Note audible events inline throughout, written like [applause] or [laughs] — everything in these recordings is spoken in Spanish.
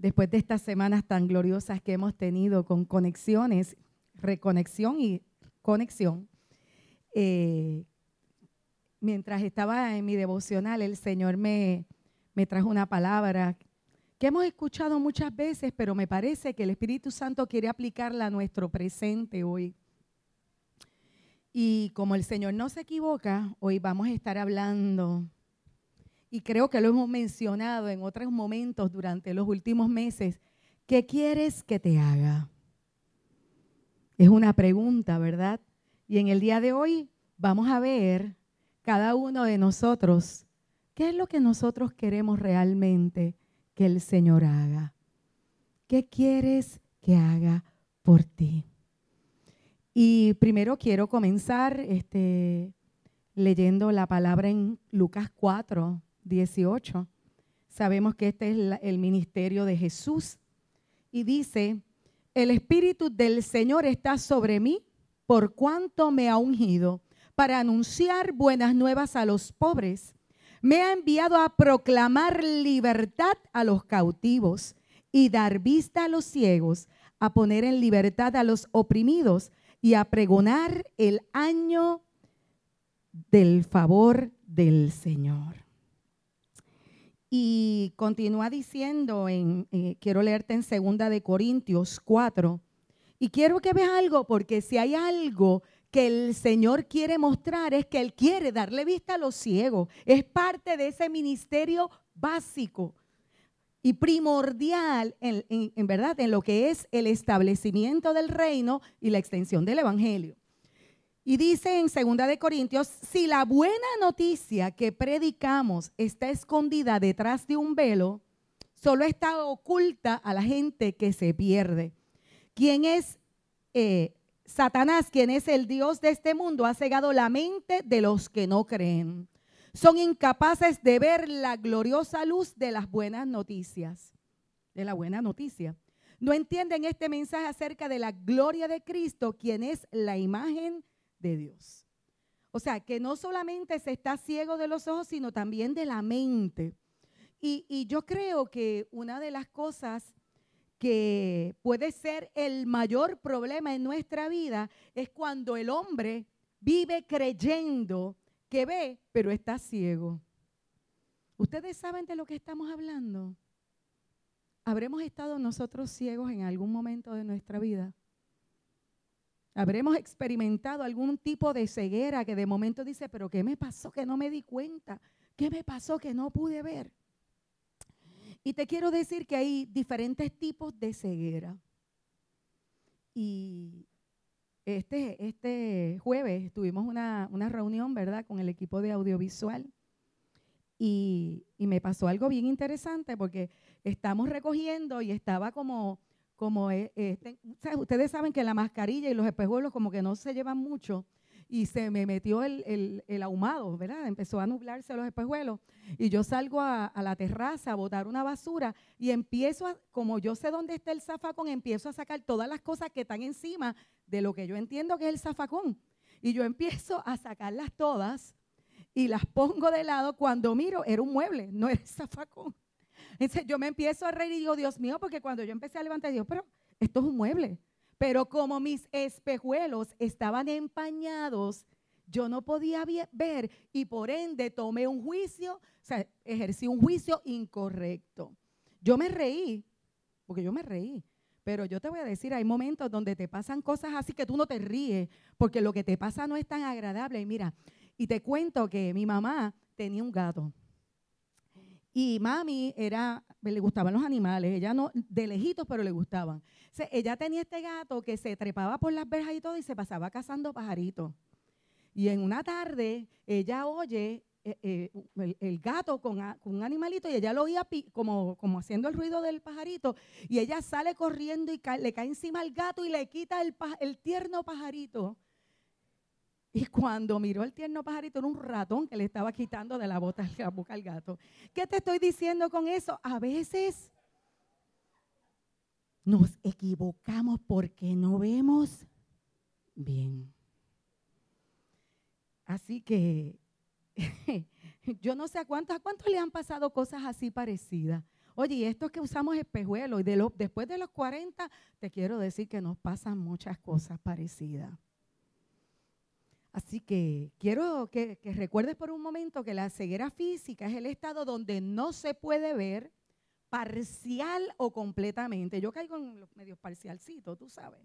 después de estas semanas tan gloriosas que hemos tenido con conexiones, reconexión y conexión, eh, mientras estaba en mi devocional, el Señor me, me trajo una palabra que hemos escuchado muchas veces, pero me parece que el Espíritu Santo quiere aplicarla a nuestro presente hoy. Y como el Señor no se equivoca, hoy vamos a estar hablando, y creo que lo hemos mencionado en otros momentos durante los últimos meses, ¿qué quieres que te haga? Es una pregunta, ¿verdad? Y en el día de hoy vamos a ver cada uno de nosotros qué es lo que nosotros queremos realmente que el Señor haga. ¿Qué quieres que haga por ti? Y primero quiero comenzar este, leyendo la palabra en Lucas 4, 18. Sabemos que este es el ministerio de Jesús. Y dice, el Espíritu del Señor está sobre mí por cuanto me ha ungido para anunciar buenas nuevas a los pobres. Me ha enviado a proclamar libertad a los cautivos y dar vista a los ciegos, a poner en libertad a los oprimidos y a pregonar el año del favor del Señor. Y continúa diciendo, en, eh, quiero leerte en segunda de Corintios 4, y quiero que veas algo, porque si hay algo que el Señor quiere mostrar es que Él quiere darle vista a los ciegos. Es parte de ese ministerio básico y primordial en, en, verdad en lo que es el establecimiento del reino y la extensión del evangelio. Y dice en 2 de Corintios, si la buena noticia que predicamos está escondida detrás de un velo, solo está oculta a la gente que se pierde. Quien es eh, Satanás, quien es el Dios de este mundo, ha cegado la mente de los que no creen son incapaces de ver la gloriosa luz de las buenas noticias, de la buena noticia. No entienden este mensaje acerca de la gloria de Cristo, quien es la imagen de Dios. O sea, que no solamente se está ciego de los ojos, sino también de la mente. Y, yo creo que una de las cosas que puede ser el mayor problema en nuestra vida es cuando el hombre vive creyendo que ve, pero está ciego. ¿Ustedes saben de lo que estamos hablando? ¿Habremos estado nosotros ciegos en algún momento de nuestra vida? ¿Habremos experimentado algún tipo de ceguera que de momento dice, pero ¿qué me pasó que no me di cuenta? ¿Qué me pasó que no pude ver? Y te quiero decir que hay diferentes tipos de ceguera. Y este, este jueves tuvimos una, reunión, ¿verdad?, con el equipo de audiovisual. Y, me pasó algo bien interesante porque estamos recogiendo y estaba como, como eh, este, ustedes saben que la mascarilla y los espejuelos como que no se llevan mucho y se me metió el, ahumado, ¿verdad? Empezó a nublarse los espejuelos y yo salgo a, la terraza a botar una basura y empiezo, a, como yo sé dónde está el zafacón, empiezo a sacar todas las cosas que están encima de lo que yo entiendo que es el zafacón. Y yo empiezo a sacarlas todas y las pongo de lado. Cuando miro, era un mueble, no era el zafacón. Yo me empiezo a reír y digo, Dios mío, porque cuando yo empecé a levantar, digo, pero esto es un mueble. Pero como mis espejuelos estaban empañados, yo no podía ver y por ende tomé un juicio, o sea, ejercí un juicio incorrecto. Yo me reí, porque yo me reí. Pero yo te voy a decir, hay momentos donde te pasan cosas así que tú no te ríes, porque lo que te pasa no es tan agradable. Y mira, y te cuento que mi mamá tenía un gato. Y mami era, le gustaban los animales, ella no, de lejitos, pero le gustaban. ella tenía este gato que se trepaba por las verjas y todo y se pasaba cazando pajaritos. Y en una tarde ella oye eh, eh, el, gato con, un animalito y ella lo oía como, haciendo el ruido del pajarito y ella sale corriendo y le cae encima al gato y le quita el, el tierno pajarito. Y cuando miró el tierno pajarito, era un ratón que le estaba quitando de la, bota, la boca al gato. ¿Qué te estoy diciendo con eso? A veces nos equivocamos porque no vemos bien. Así que [laughs] yo no sé a cuántos, a cuántos le han pasado cosas así parecidas. Oye, y estos que usamos espejuelos, y de después de los 40, te quiero decir que nos pasan muchas cosas parecidas. Así que quiero que, recuerdes por un momento que la ceguera física es el estado donde no se puede ver parcial o completamente. Yo caigo en los medios parcialcitos, tú sabes.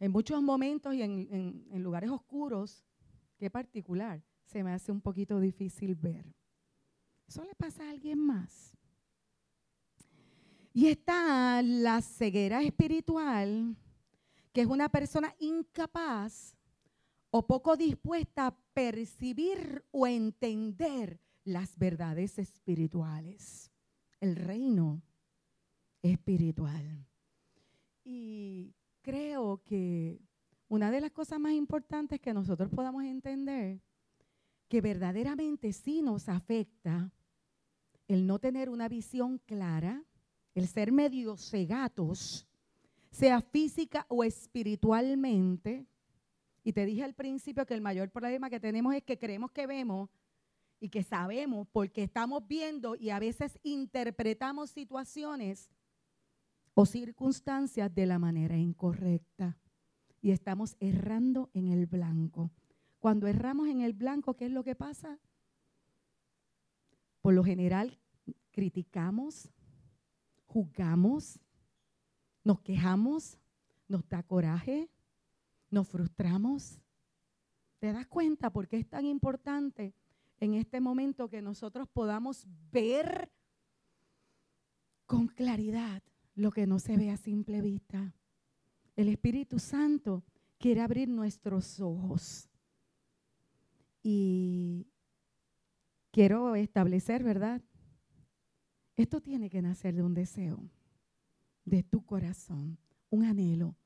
En muchos momentos y en, en lugares oscuros, qué particular, se me hace un poquito difícil ver. Eso le pasa a alguien más. Y está la ceguera espiritual, que es una persona incapaz o poco dispuesta a percibir o entender las verdades espirituales, el reino espiritual. Y creo que una de las cosas más importantes que nosotros podamos entender, que verdaderamente sí nos afecta el no tener una visión clara, el ser medio cegatos, sea física o espiritualmente, y te dije al principio que el mayor problema que tenemos es que creemos que vemos y que sabemos porque estamos viendo y a veces interpretamos situaciones o circunstancias de la manera incorrecta. Y estamos errando en el blanco. Cuando erramos en el blanco, ¿qué es lo que pasa? Por lo general, criticamos, juzgamos, nos quejamos, nos da coraje, nos frustramos. ¿Te das cuenta por qué es tan importante en este momento que nosotros podamos ver con claridad lo que no se ve a simple vista? El Espíritu Santo quiere abrir nuestros ojos. Y quiero establecer, ¿verdad? Esto tiene que nacer de un deseo, de tu corazón, un anhelo.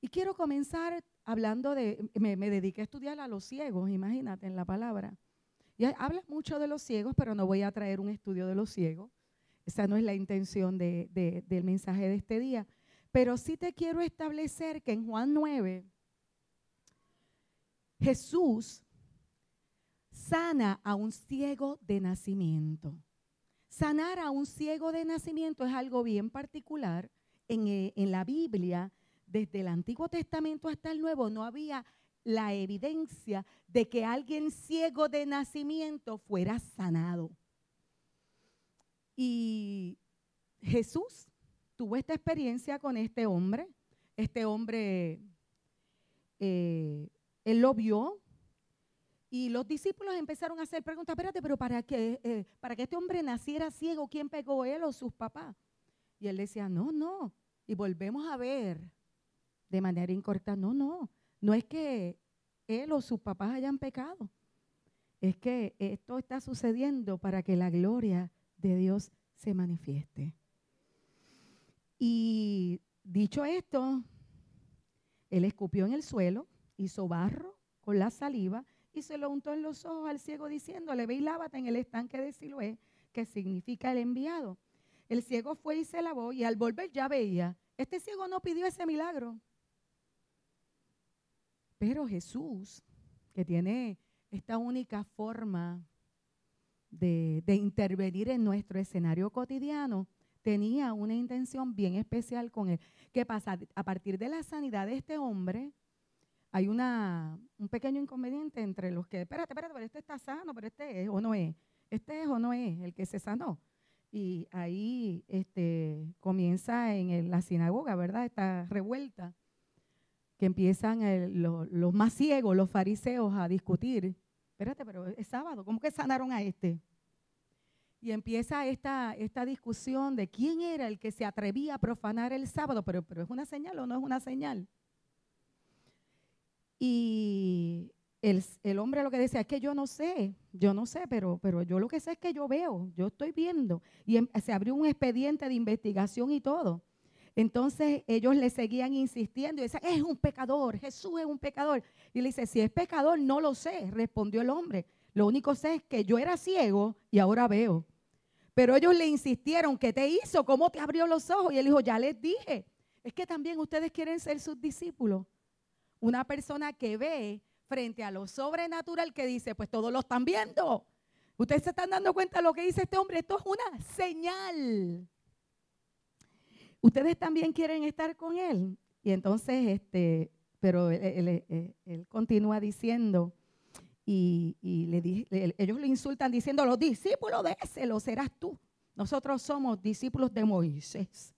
Y quiero comenzar hablando de, me, dediqué a estudiar a los ciegos, imagínate en la palabra. Y habla mucho de los ciegos, pero no voy a traer un estudio de los ciegos. Esa no es la intención del mensaje de este día. Pero sí te quiero establecer que en Juan 9, Jesús sana a un ciego de nacimiento. Sanar a un ciego de nacimiento es algo bien particular. En, eh, en la Biblia desde el Antiguo Testamento hasta el Nuevo no había la evidencia de que alguien ciego de nacimiento fuera sanado. Y Jesús tuvo esta experiencia con este hombre. Este hombre, eh, él lo vio y los discípulos empezaron a hacer preguntas, espérate, pero para que, eh, para que este hombre naciera ciego, ¿quién pegó él o sus papás? Y él decía, no, no. Y volvemos a ver de manera incorrecta. No, no, no es que él o sus papás hayan pecado. Es que esto está sucediendo para que la gloria de Dios se manifieste. Y dicho esto, él escupió en el suelo, hizo barro con la saliva y se lo untó en los ojos al ciego diciéndole, ve y lávate en el estanque de Siloé, que significa el enviado. El ciego fue y se lavó y al volver ya veía. Este ciego no pidió ese milagro. Pero Jesús, que tiene esta única forma de, intervenir en nuestro escenario cotidiano, tenía una intención bien especial con él. ¿Qué pasa? A partir de la sanidad de este hombre, hay una, un pequeño inconveniente entre los que, espérate, espérate, pero este está sano, pero este es o no es. Este es o no es el que se sanó. Y ahí este, comienza en la sinagoga, ¿verdad? Esta revuelta que empiezan los más ciegos, los fariseos, a discutir. Espérate, pero es sábado, ¿cómo que sanaron a este? Y empieza esta, esta discusión de quién era el que se atrevía a profanar el sábado, pero, pero ¿es una señal o no es una señal? Y el, el, hombre lo que decía es que yo no sé, yo no sé, pero, pero yo lo que sé es que yo veo, yo estoy viendo. Y em, se abrió un expediente de investigación y todo. Entonces ellos le seguían insistiendo y decían, es un pecador, Jesús es un pecador. Y le dice, si es pecador, no lo sé, respondió el hombre. Lo único sé es que yo era ciego y ahora veo. Pero ellos le insistieron, ¿qué te hizo? ¿Cómo te abrió los ojos? Y él dijo, ya les dije. Es que también ustedes quieren ser sus discípulos. Una persona que ve frente a lo sobrenatural que dice, pues todos lo están viendo. Ustedes se están dando cuenta de lo que dice este hombre. Esto es una señal. Ustedes también quieren estar con él. Y entonces, este, pero él, continúa diciendo, y, le, ellos lo insultan diciendo, los discípulos de ese lo serás tú. Nosotros somos discípulos de Moisés.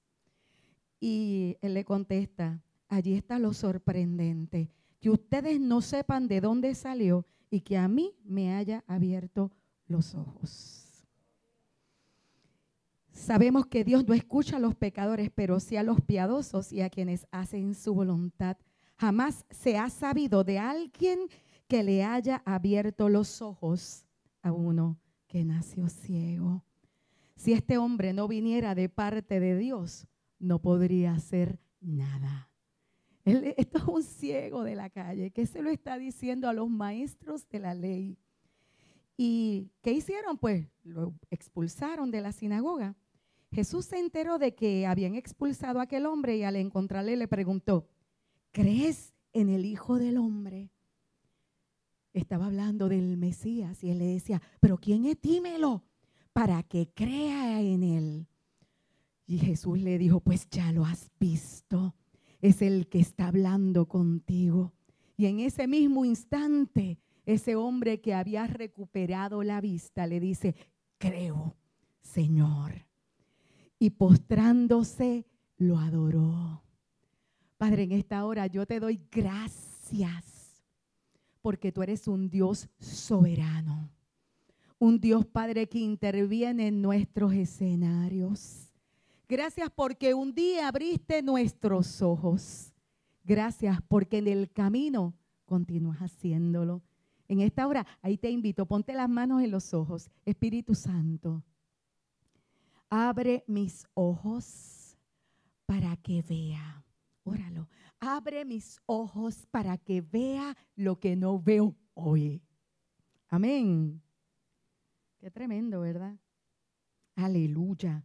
Y él le contesta, allí está lo sorprendente, que ustedes no sepan de dónde salió y que a mí me haya abierto los ojos. Sabemos que Dios no escucha a los pecadores, pero sí a los piadosos y a quienes hacen su voluntad. Jamás se ha sabido de alguien que le haya abierto los ojos a uno que nació ciego. Si este hombre no viniera de parte de Dios, no podría hacer nada. esto es un ciego de la calle que se lo está diciendo a los maestros de la ley. ¿Y qué hicieron? Pues lo expulsaron de la sinagoga. Jesús se enteró de que habían expulsado a aquel hombre y al encontrarle le preguntó, ¿crees en el Hijo del Hombre? Estaba hablando del Mesías y él le decía, pero ¿quién es? Dímelo para que crea en él. Y Jesús le dijo, pues ya lo has visto, es el que está hablando contigo. Y en ese mismo instante, ese hombre que había recuperado la vista le dice, creo, Señor. Y postrándose, lo adoró. Padre, en esta hora yo te doy gracias porque tú eres un Dios soberano. Un Dios Padre que interviene en nuestros escenarios. Gracias porque un día abriste nuestros ojos. Gracias porque en el camino continúas haciéndolo. En esta hora, ahí te invito, ponte las manos en los ojos. Espíritu Santo, abre mis ojos para que vea. Óralo. Abre mis ojos para que vea lo que no veo hoy. Amén. Qué tremendo, ¿verdad? Aleluya.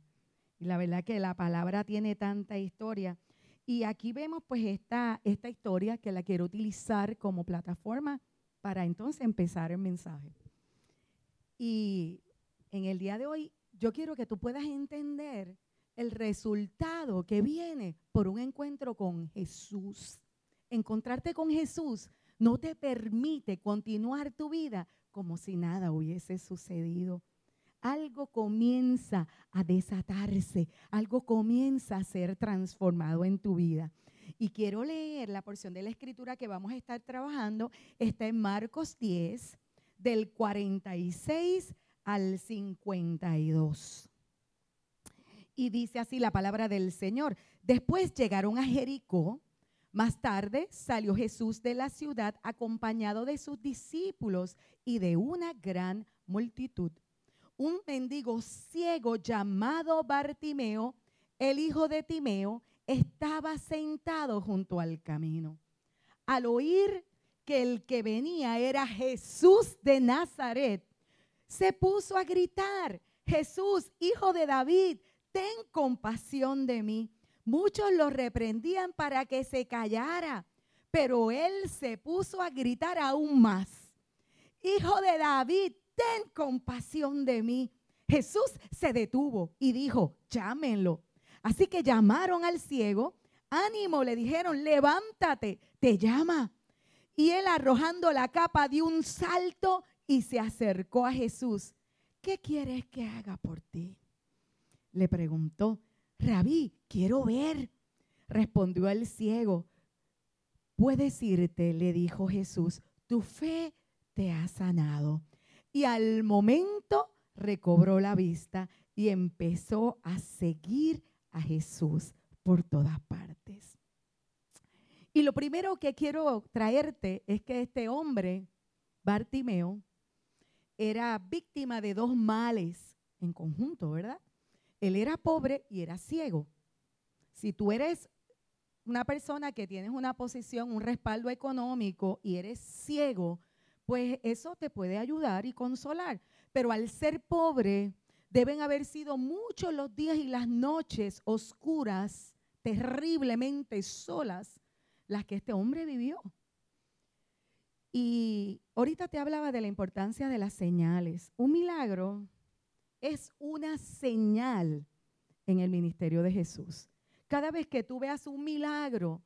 Y la verdad que la palabra tiene tanta historia. Y aquí vemos pues esta, esta historia que la quiero utilizar como plataforma para entonces empezar el mensaje. Y en el día de hoy yo quiero que tú puedas entender el resultado que viene por un encuentro con Jesús. Encontrarte con Jesús no te permite continuar tu vida como si nada hubiese sucedido algo comienza a desatarse, algo comienza a ser transformado en tu vida. Y quiero leer la porción de la escritura que vamos a estar trabajando. Está en Marcos 10, del 46 al 52. Y dice así la palabra del Señor. Después llegaron a Jericó. Más tarde salió Jesús de la ciudad acompañado de sus discípulos y de una gran multitud un mendigo ciego llamado Bartimeo, el hijo de Timeo, estaba sentado junto al camino. Al oír que el que venía era Jesús de Nazaret, se puso a gritar, Jesús, hijo de David, ten compasión de mí. Muchos lo reprendían para que se callara, pero él se puso a gritar aún más, Hijo de David, ten compasión de mí. Jesús se detuvo y dijo, llámenlo. Así que llamaron al ciego, ánimo, le dijeron, levántate, te llama. Y él arrojando la capa dio un salto y se acercó a Jesús. ¿Qué quieres que haga por ti? Le preguntó, Rabí, quiero ver. Respondió el ciego, puedes irte, le dijo Jesús, tu fe te ha sanado y al momento recobró la vista y empezó a seguir a Jesús por todas partes. Y lo primero que quiero traerte es que este hombre, Bartimeo, era víctima de dos males en conjunto, ¿verdad? Él era pobre y era ciego. Si tú eres una persona que tienes una posición, un respaldo económico y eres ciego, pues eso te puede ayudar y consolar. Pero al ser pobre, deben haber sido muchos los días y las noches oscuras, terriblemente solas, las que este hombre vivió. Y ahorita te hablaba de la importancia de las señales. Un milagro es una señal en el ministerio de Jesús. Cada vez que tú veas un milagro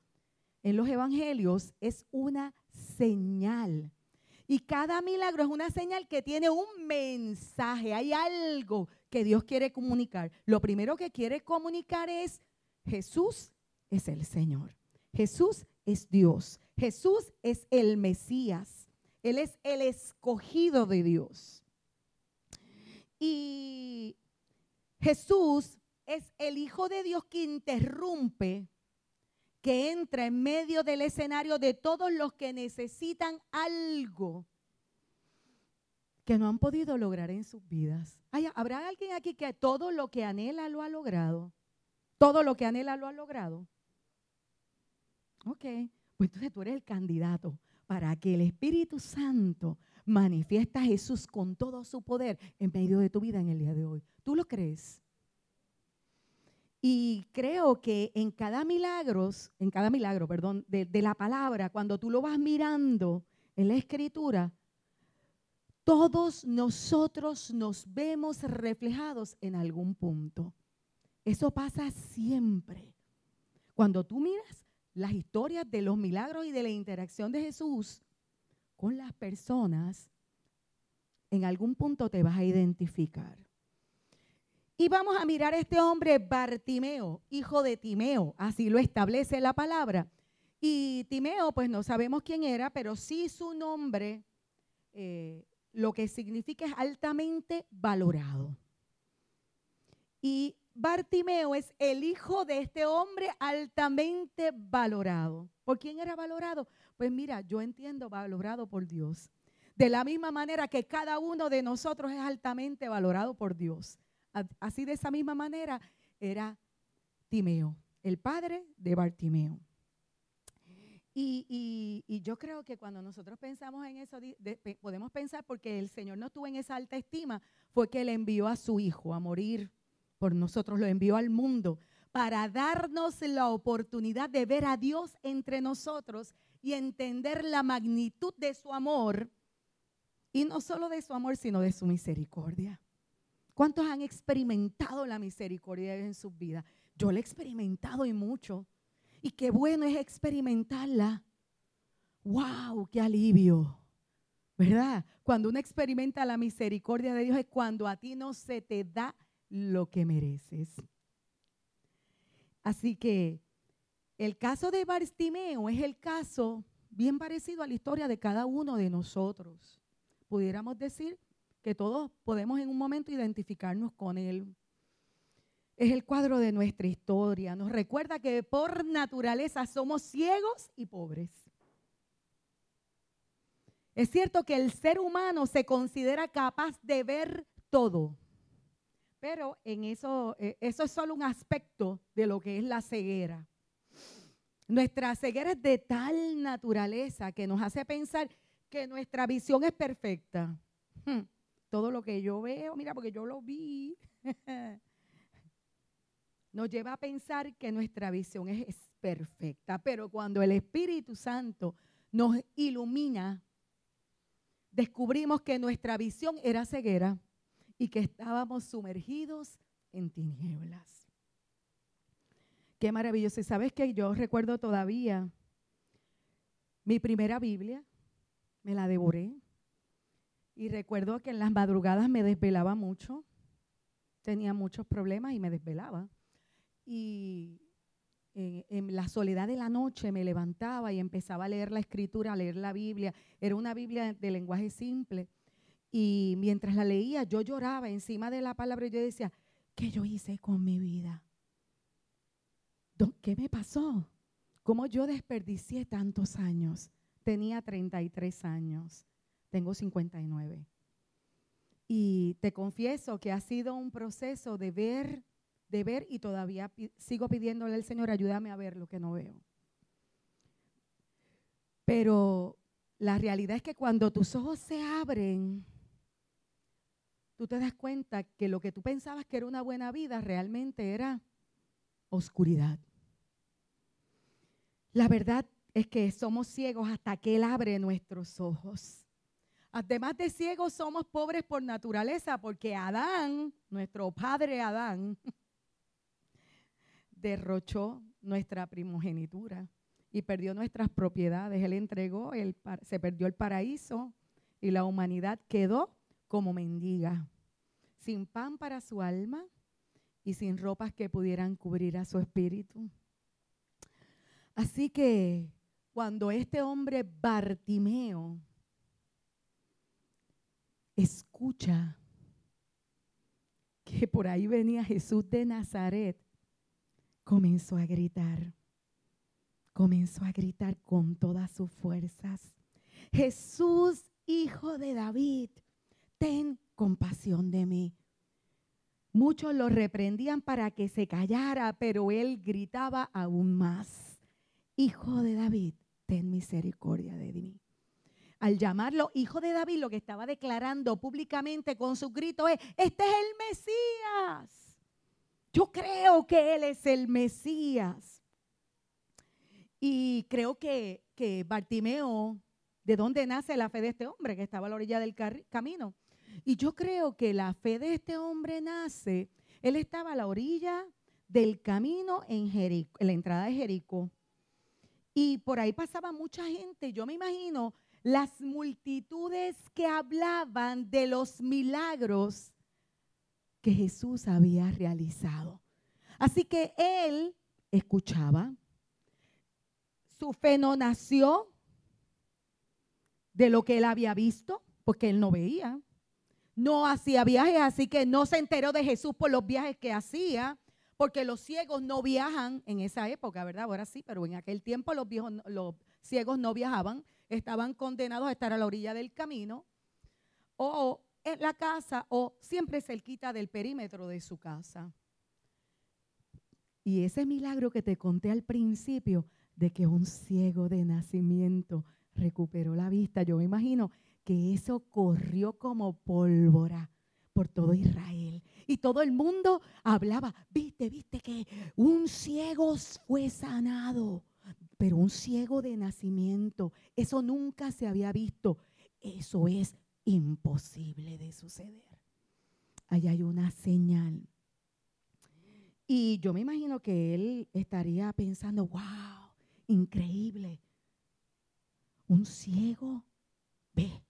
en los evangelios, es una señal. Y cada milagro es una señal que tiene un mensaje, hay algo que Dios quiere comunicar. Lo primero que quiere comunicar es Jesús es el Señor. Jesús es Dios. Jesús es el Mesías. Él es el escogido de Dios. Y Jesús es el Hijo de Dios que interrumpe, que entra en medio del escenario de todos los que necesitan algo que no han podido lograr en sus vidas. ¿Habrá alguien aquí que todo lo que anhela lo ha logrado? Todo lo que anhela lo ha logrado. Ok, pues entonces tú eres el candidato para que el Espíritu Santo manifiesta a Jesús con todo su poder en medio de tu vida en el día de hoy. ¿Tú lo crees? Y creo que en cada milagro, en cada milagro, perdón, de, de la palabra, cuando tú lo vas mirando en la escritura, todos nosotros nos vemos reflejados en algún punto. Eso pasa siempre. Cuando tú miras las historias de los milagros y de la interacción de Jesús con las personas, en algún punto te vas a identificar. Y vamos a mirar este hombre Bartimeo, hijo de Timeo, así lo establece la palabra. Y Timeo, pues no sabemos quién era, pero sí su nombre, eh, lo que significa es altamente valorado. Y Bartimeo es el hijo de este hombre altamente valorado. ¿Por quién era valorado? Pues mira, yo entiendo valorado por Dios. De la misma manera que cada uno de nosotros es altamente valorado por Dios. Así de esa misma manera era Timeo, el padre de Bartimeo. Y, yo creo que cuando nosotros pensamos en eso, podemos pensar porque el Señor no tuvo en esa alta estima, fue que le envió a su hijo a morir por nosotros, lo envió al mundo para darnos la oportunidad de ver a Dios entre nosotros y entender la magnitud de su amor. Y no solo de su amor, sino de su misericordia. ¿Cuántos han experimentado la misericordia en sus vidas? Yo la he experimentado y mucho. Y qué bueno es experimentarla. ¡Wow! ¡Qué alivio! ¿Verdad? Cuando uno experimenta la misericordia de Dios es cuando a ti no se te da lo que mereces. Así que el caso de Bartimeo es el caso bien parecido a la historia de cada uno de nosotros. Pudiéramos decir que todos podemos en un momento identificarnos con él. Es el cuadro de nuestra historia. Nos recuerda que por naturaleza somos ciegos y pobres. Es cierto que el ser humano se considera capaz de ver todo, pero en eso, eh, eso es solo un aspecto de lo que es la ceguera. Nuestra ceguera es de tal naturaleza que nos hace pensar que nuestra visión es perfecta. Hmm, todo lo que yo veo, mira, porque yo lo vi, [laughs] nos lleva a pensar que nuestra visión es, es perfecta. Pero cuando el Espíritu Santo nos ilumina, descubrimos que nuestra visión era ceguera y que estábamos sumergidos en tinieblas. Qué maravilloso. Y sabes que yo recuerdo todavía mi primera Biblia, me la devoré. Y recuerdo que en las madrugadas me desvelaba mucho, tenía muchos problemas y me desvelaba. Y en, en, la soledad de la noche me levantaba y empezaba a leer la escritura, a leer la Biblia. Era una Biblia de lenguaje simple. Y mientras la leía, yo lloraba encima de la palabra y yo decía, ¿qué yo hice con mi vida? ¿Qué me pasó? ¿Cómo yo desperdicié tantos años? Tenía 33 años, tengo 59. Y te confieso que ha sido un proceso de ver, de ver y todavía sigo pidiéndole al Señor, ayúdame a ver lo que no veo. Pero la realidad es que cuando tus ojos se abren, tú te das cuenta que lo que tú pensabas que era una buena vida realmente era oscuridad. La verdad es que somos ciegos hasta que Él abre nuestros ojos. Además de ciegos, somos pobres por naturaleza, porque Adán, nuestro padre Adán, [laughs] derrochó nuestra primogenitura y perdió nuestras propiedades. Él entregó, se perdió el paraíso y la humanidad quedó como mendiga, sin pan para su alma y sin ropas que pudieran cubrir a su espíritu. Así que cuando este hombre Bartimeo escucha que por ahí venía Jesús de Nazaret, comenzó a gritar, comenzó a gritar con todas sus fuerzas, Jesús, hijo de David, ten compasión de mí. Muchos lo reprendían para que se callara, pero él gritaba aún más, Hijo de David, ten misericordia de mí. Al llamarlo hijo de David, lo que estaba declarando públicamente con su grito es, este es el Mesías. Yo creo que Él es el Mesías. Y creo que, que Bartimeo, ¿de dónde nace la fe de este hombre que estaba a la orilla del camino? Y yo creo que la fe de este hombre nace, él estaba a la orilla del camino en, Jerico, en la entrada de Jericó. Y por ahí pasaba mucha gente. Yo me imagino las multitudes que hablaban de los milagros que Jesús había realizado. Así que él escuchaba. Su fe no nació de lo que él había visto, porque él no veía no hacía viajes, así que no se enteró de Jesús por los viajes que hacía, porque los ciegos no viajan en esa época, ¿verdad? Ahora sí, pero en aquel tiempo los, viejos, los ciegos no viajaban, estaban condenados a estar a la orilla del camino o en la casa o siempre cerquita del perímetro de su casa. Y ese milagro que te conté al principio de que un ciego de nacimiento recuperó la vista, yo me imagino que eso corrió como pólvora por todo Israel. Y todo el mundo hablaba, viste, viste que un ciego fue sanado, pero un ciego de nacimiento, eso nunca se había visto. Eso es imposible de suceder. Ahí hay una señal. Y yo me imagino que él estaría pensando, wow, increíble. Un ciego ve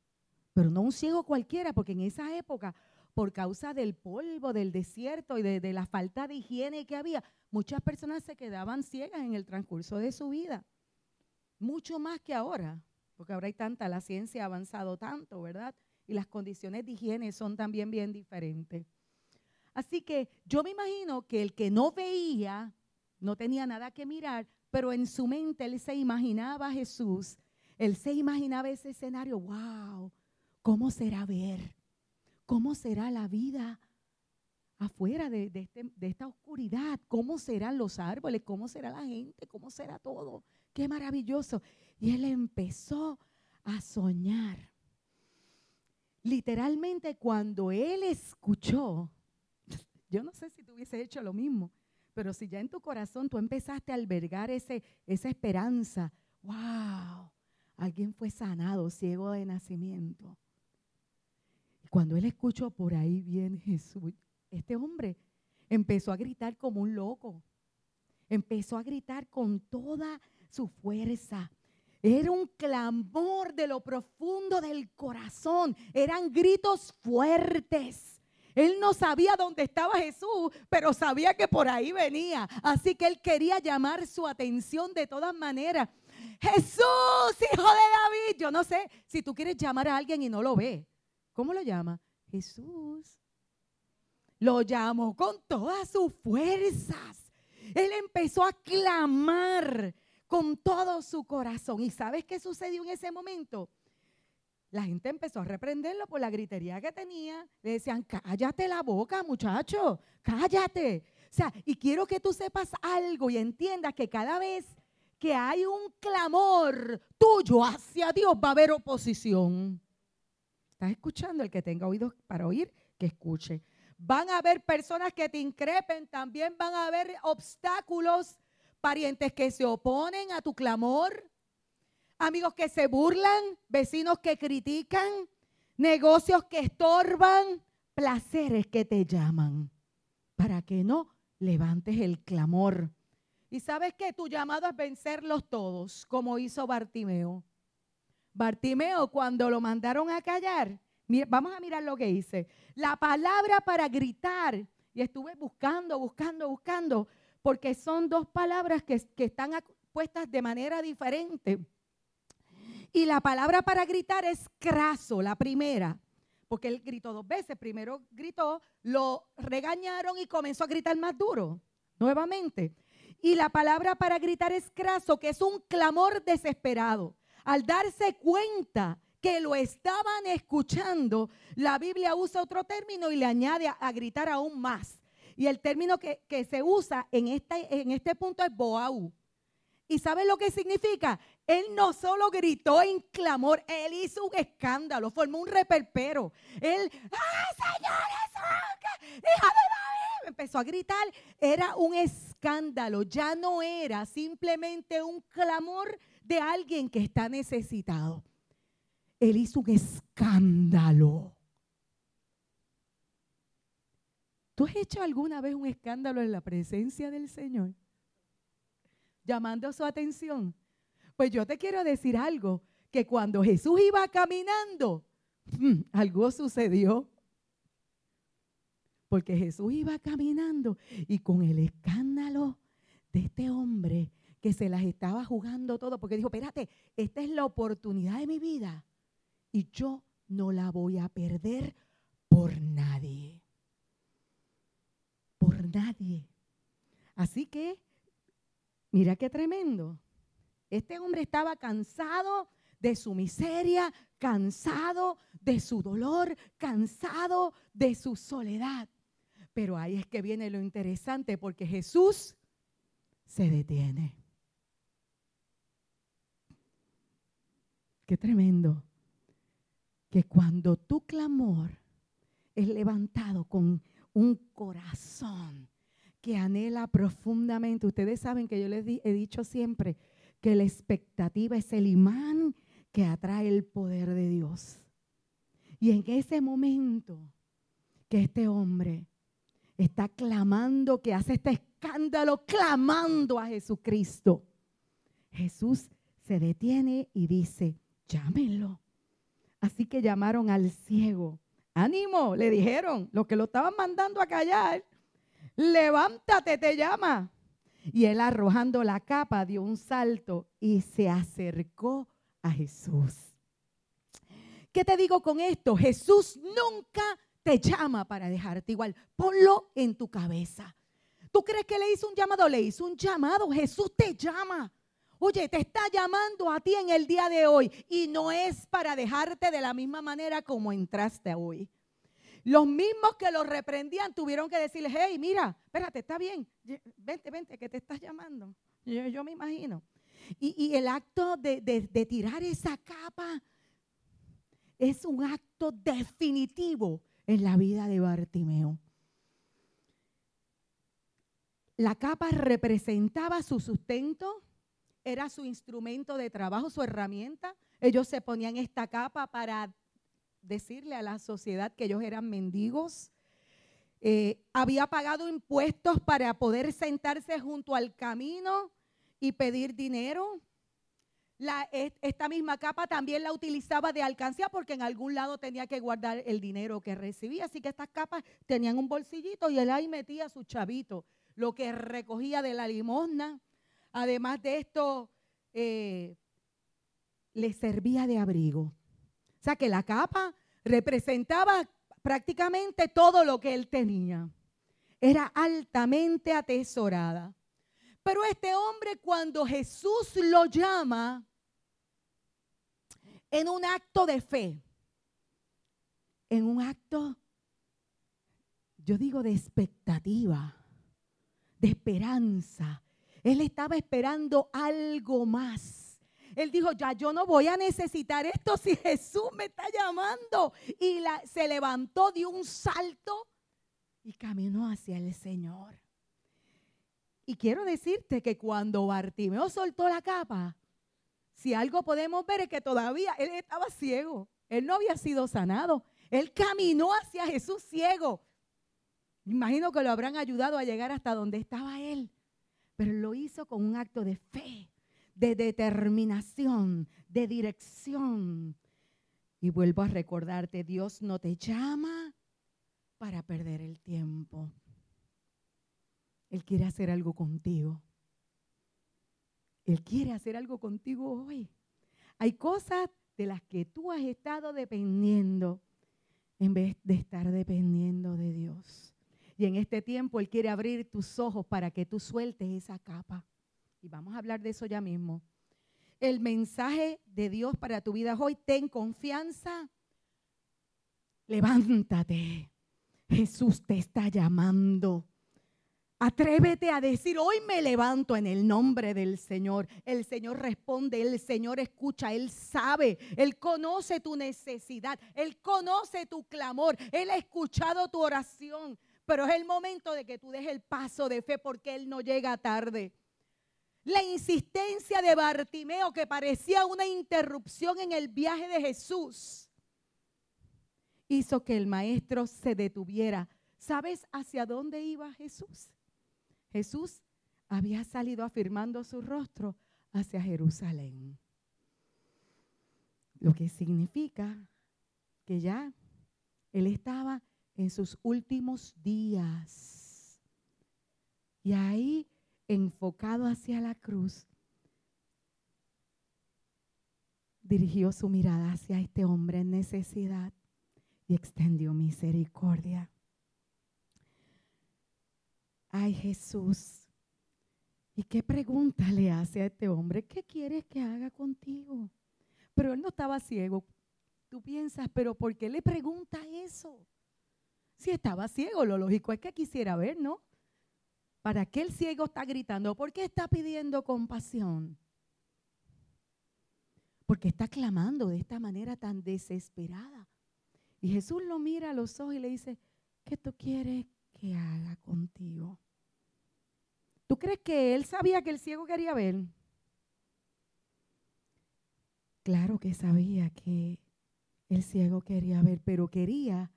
pero no un ciego cualquiera, porque en esa época, por causa del polvo, del desierto y de, la falta de higiene que había, muchas personas se quedaban ciegas en el transcurso de su vida. Mucho más que ahora, porque ahora hay tanta, la ciencia ha avanzado tanto, ¿verdad? Y las condiciones de higiene son también bien diferentes. Así que yo me imagino que el que no veía, no tenía nada que mirar, pero en su mente él se imaginaba a Jesús, él se imaginaba ese escenario, wow, ¿Cómo será ver? ¿Cómo será la vida afuera este, de, esta oscuridad? ¿Cómo serán los árboles? ¿Cómo será la gente? ¿Cómo será todo? Qué maravilloso. Y él empezó a soñar. Literalmente cuando él escuchó, yo no sé si tú hubiese hecho lo mismo, pero si ya en tu corazón tú empezaste a albergar ese, esa esperanza, wow, alguien fue sanado, ciego de nacimiento. Cuando él escuchó por ahí bien Jesús, este hombre empezó a gritar como un loco. Empezó a gritar con toda su fuerza. Era un clamor de lo profundo del corazón. Eran gritos fuertes. Él no sabía dónde estaba Jesús, pero sabía que por ahí venía. Así que él quería llamar su atención de todas maneras. Jesús, hijo de David. Yo no sé si tú quieres llamar a alguien y no lo ves. ¿Cómo lo llama? Jesús. Lo llamó con todas sus fuerzas. Él empezó a clamar con todo su corazón. ¿Y sabes qué sucedió en ese momento? La gente empezó a reprenderlo por la gritería que tenía. Le decían, cállate la boca, muchacho, cállate. O sea, y quiero que tú sepas algo y entiendas que cada vez que hay un clamor tuyo hacia Dios va a haber oposición. ¿Estás escuchando? El que tenga oídos para oír, que escuche. Van a haber personas que te increpen, también van a haber obstáculos, parientes que se oponen a tu clamor, amigos que se burlan, vecinos que critican, negocios que estorban, placeres que te llaman, para que no levantes el clamor. Y sabes que tu llamado es vencerlos todos, como hizo Bartimeo. Bartimeo, cuando lo mandaron a callar, vamos a mirar lo que dice. La palabra para gritar, y estuve buscando, buscando, buscando, porque son dos palabras que, que están puestas de manera diferente. Y la palabra para gritar es craso, la primera, porque él gritó dos veces. Primero gritó, lo regañaron y comenzó a gritar más duro, nuevamente. Y la palabra para gritar es craso, que es un clamor desesperado. Al darse cuenta que lo estaban escuchando, la Biblia usa otro término y le añade a, gritar aún más. Y el término que, se usa en este, en este punto es boau. ¿Y saben lo que significa? Él no solo gritó en clamor, él hizo un escándalo, formó un reperpero. Él, ¡ay, Señor Jesús! ¡Hija de David! Empezó a gritar. Era un escándalo, ya no era simplemente un clamor de alguien que está necesitado. Él hizo un escándalo. ¿Tú has hecho alguna vez un escándalo en la presencia del Señor? Llamando su atención. Pues yo te quiero decir algo, que cuando Jesús iba caminando, mm, algo sucedió. Porque Jesús iba caminando y con el escándalo de este hombre que se las estaba jugando todo, porque dijo, espérate, esta es la oportunidad de mi vida y yo no la voy a perder por nadie. Por nadie. Así que, mira qué tremendo. Este hombre estaba cansado de su miseria, cansado de su dolor, cansado de su soledad. Pero ahí es que viene lo interesante porque Jesús se detiene. Qué tremendo. Que cuando tu clamor es levantado con un corazón que anhela profundamente, ustedes saben que yo les he dicho siempre que la expectativa es el imán que atrae el poder de Dios. Y en ese momento que este hombre está clamando, que hace este escándalo, clamando a Jesucristo, Jesús se detiene y dice, llámenlo. Así que llamaron al ciego. Ánimo, le dijeron, los que lo estaban mandando a callar, levántate, te llama. Y él arrojando la capa dio un salto y se acercó a Jesús. ¿Qué te digo con esto? Jesús nunca te llama para dejarte igual. Ponlo en tu cabeza. ¿Tú crees que le hizo un llamado? Le hizo un llamado. Jesús te llama. Oye, te está llamando a ti en el día de hoy y no es para dejarte de la misma manera como entraste hoy. Los mismos que lo reprendían tuvieron que decirle, hey, mira, espérate, está bien, vente, vente, que te estás llamando. Yo, me imagino. Y, el acto de, de tirar esa capa es un acto definitivo en la vida de Bartimeo. La capa representaba su sustento, era su instrumento de trabajo, su herramienta. Ellos se ponían esta capa para decirle a la sociedad que ellos eran mendigos. Eh, había pagado impuestos para poder sentarse junto al camino y pedir dinero. esta misma capa también la utilizaba de alcancía porque en algún lado tenía que guardar el dinero que recibía. Así que estas capas tenían un bolsillito y él ahí metía su chavito, lo que recogía de la limosna. Además de esto, eh, le servía de abrigo. O sea que la capa representaba prácticamente todo lo que él tenía. Era altamente atesorada. Pero este hombre cuando Jesús lo llama en un acto de fe, en un acto, yo digo, de expectativa, de esperanza. Él estaba esperando algo más. Él dijo, ya yo no voy a necesitar esto si Jesús me está llamando. Y se levantó de un salto y caminó hacia el Señor. Y quiero decirte que cuando Bartimeo soltó la capa, si algo podemos ver es que todavía él estaba ciego. Él no había sido sanado. Él caminó hacia Jesús ciego. Imagino que lo habrán ayudado a llegar hasta donde estaba él. Pero lo hizo con un acto de fe, de determinación, de dirección. Y vuelvo a recordarte, Dios no te llama para perder el tiempo. Él quiere hacer algo contigo. Él quiere hacer algo contigo hoy. Hay cosas de las que tú has estado dependiendo en vez de estar dependiendo de Dios. Y en este tiempo Él quiere abrir tus ojos para que tú sueltes esa capa. Y vamos a hablar de eso ya mismo. El mensaje de Dios para tu vida hoy, ten confianza. Levántate. Jesús te está llamando. Atrévete a decir, hoy me levanto en el nombre del Señor. El Señor responde, el Señor escucha, Él sabe, Él conoce tu necesidad, Él conoce tu clamor, Él ha escuchado tu oración. Pero es el momento de que tú dejes el paso de fe porque Él no llega tarde. La insistencia de Bartimeo que parecía una interrupción en el viaje de Jesús hizo que el maestro se detuviera. ¿Sabes hacia dónde iba Jesús? Jesús había salido afirmando su rostro hacia Jerusalén. Lo que significa que ya él estaba en sus últimos días. Y ahí, enfocado hacia la cruz, dirigió su mirada hacia este hombre en necesidad y extendió misericordia. Ay Jesús, ¿y qué pregunta le hace a este hombre? ¿Qué quieres que haga contigo? Pero él no estaba ciego. Tú piensas, pero ¿por qué le pregunta eso? Si estaba ciego, lo lógico es que quisiera ver, ¿no? ¿Para qué el ciego está gritando? ¿Por qué está pidiendo compasión? Porque está clamando de esta manera tan desesperada. Y Jesús lo mira a los ojos y le dice, ¿qué tú quieres que haga contigo. ¿Tú crees que él sabía que el ciego quería ver? Claro que sabía que el ciego quería ver, pero quería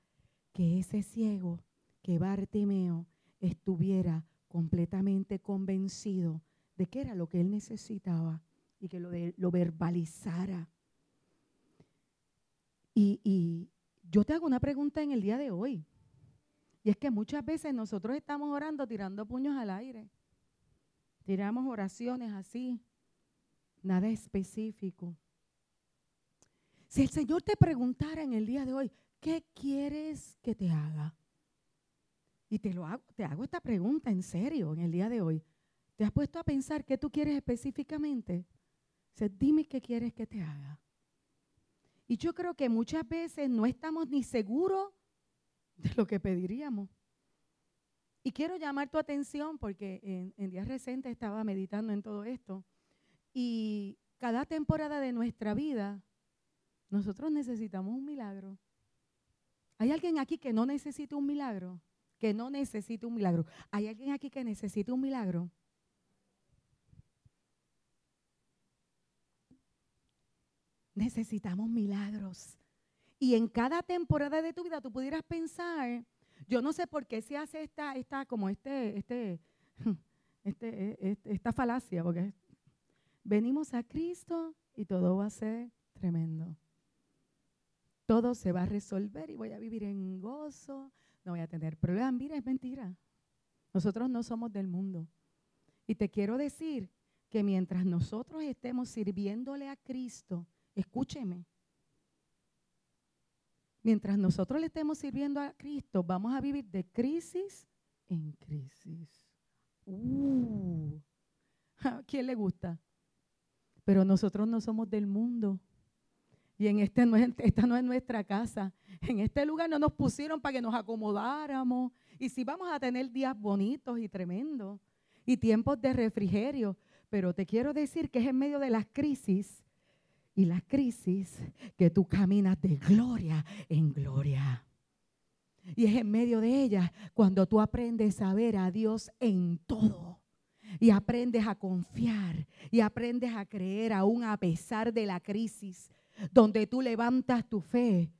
que ese ciego, que Bartimeo, estuviera completamente convencido de que era lo que él necesitaba y que lo, verbalizara. Y yo te hago una pregunta en el día de hoy. Y es que muchas veces nosotros estamos orando tirando puños al aire. Tiramos oraciones así, nada específico. Si el Señor te preguntara en el día de hoy, ¿qué quieres que te haga? Y te lo hago, te hago esta pregunta en serio en el día de hoy. ¿Te has puesto a pensar qué tú quieres específicamente? O dime qué quieres que te haga. Y yo creo que muchas veces no estamos ni seguros de lo que pediríamos. Y quiero llamar tu atención porque en, días recientes estaba meditando en todo esto. Y cada temporada de nuestra vida, nosotros necesitamos un milagro. ¿Hay alguien aquí que no necesita un milagro? Que no necesita un milagro. ¿Hay alguien aquí que necesita un milagro? Necesitamos milagros. Y en cada temporada de tu vida tú pudieras pensar, yo no sé por qué se hace esta, esta como este, este, [laughs] este, este, esta falacia, porque venimos a Cristo y todo va a ser tremendo. Todo se va a resolver y voy a vivir en gozo, no voy a tener problemas. Mira, es mentira. Nosotros no somos del mundo. Y te quiero decir que mientras nosotros estemos sirviéndole a Cristo, escúcheme, mientras nosotros le estemos sirviendo a Cristo, vamos a vivir de crisis en crisis. Uh, [laughs] ¿A quién le gusta? Pero nosotros no somos del mundo. Y en este no [laughs] esta no es nuestra casa. En este lugar no nos pusieron para que nos acomodáramos. Y sí vamos a tener días bonitos y tremendos y tiempos de refrigerio. Pero te quiero decir que es en medio de las crisis y la crisis que tú caminas de gloria en gloria. Y es en medio de ella cuando tú aprendes a ver a Dios en todo. y aprendes a confiar y aprendes a creer aún a pesar de la crisis, donde tú levantas tu fe,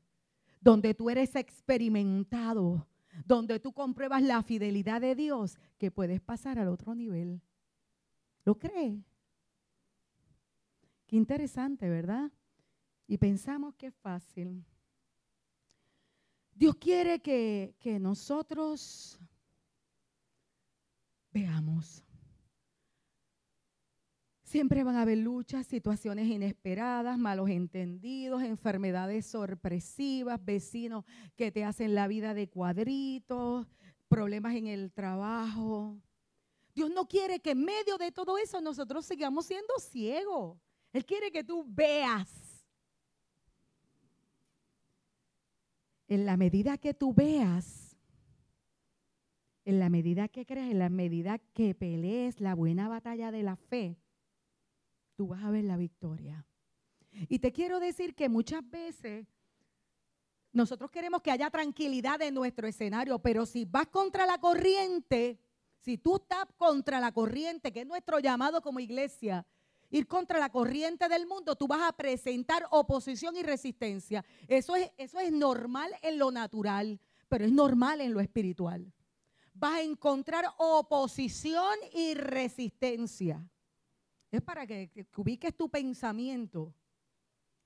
donde tú eres experimentado, donde tú compruebas la fidelidad de Dios, que puedes pasar al otro nivel. ¿Lo crees? Qué interesante, ¿verdad? Y pensamos que es fácil. Dios quiere que, que nosotros veamos. Siempre van a haber luchas, situaciones inesperadas, malos entendidos, enfermedades sorpresivas, vecinos que te hacen la vida de cuadritos, problemas en el trabajo. Dios no quiere que en medio de todo eso nosotros sigamos siendo ciegos. Él quiere que tú veas. En la medida que tú veas, en la medida que creas, en la medida que pelees la buena batalla de la fe, tú vas a ver la victoria. Y te quiero decir que muchas veces nosotros queremos que haya tranquilidad en nuestro escenario, pero si vas contra la corriente, si tú estás contra la corriente, que es nuestro llamado como iglesia, ir contra la corriente del mundo, tú vas a presentar oposición y resistencia. Eso es, eso es normal en lo natural, pero es normal en lo espiritual. Vas a encontrar oposición y resistencia. Es para que, que ubiques tu pensamiento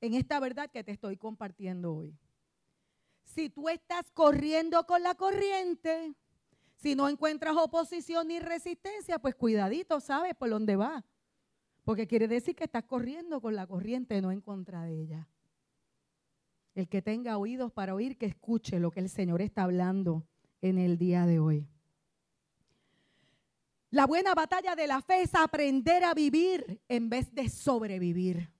en esta verdad que te estoy compartiendo hoy. Si tú estás corriendo con la corriente, si no encuentras oposición ni resistencia, pues cuidadito, ¿sabes por dónde va? Porque quiere decir que estás corriendo con la corriente, no en contra de ella. El que tenga oídos para oír, que escuche lo que el Señor está hablando en el día de hoy. La buena batalla de la fe es aprender a vivir en vez de sobrevivir.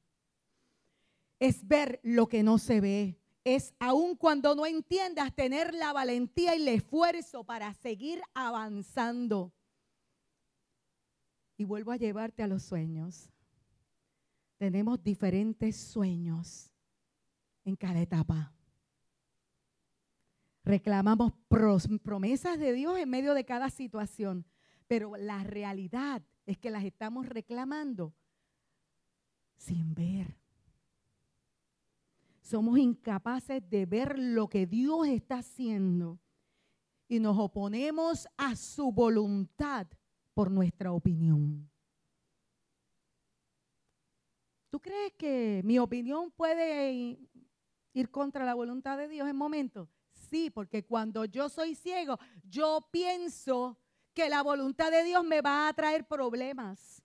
Es ver lo que no se ve. Es aun cuando no entiendas tener la valentía y el esfuerzo para seguir avanzando. Y vuelvo a llevarte a los sueños. Tenemos diferentes sueños en cada etapa. Reclamamos promesas de Dios en medio de cada situación, pero la realidad es que las estamos reclamando sin ver. Somos incapaces de ver lo que Dios está haciendo y nos oponemos a su voluntad por nuestra opinión. ¿Tú crees que mi opinión puede ir contra la voluntad de Dios en momentos? Sí, porque cuando yo soy ciego, yo pienso que la voluntad de Dios me va a traer problemas.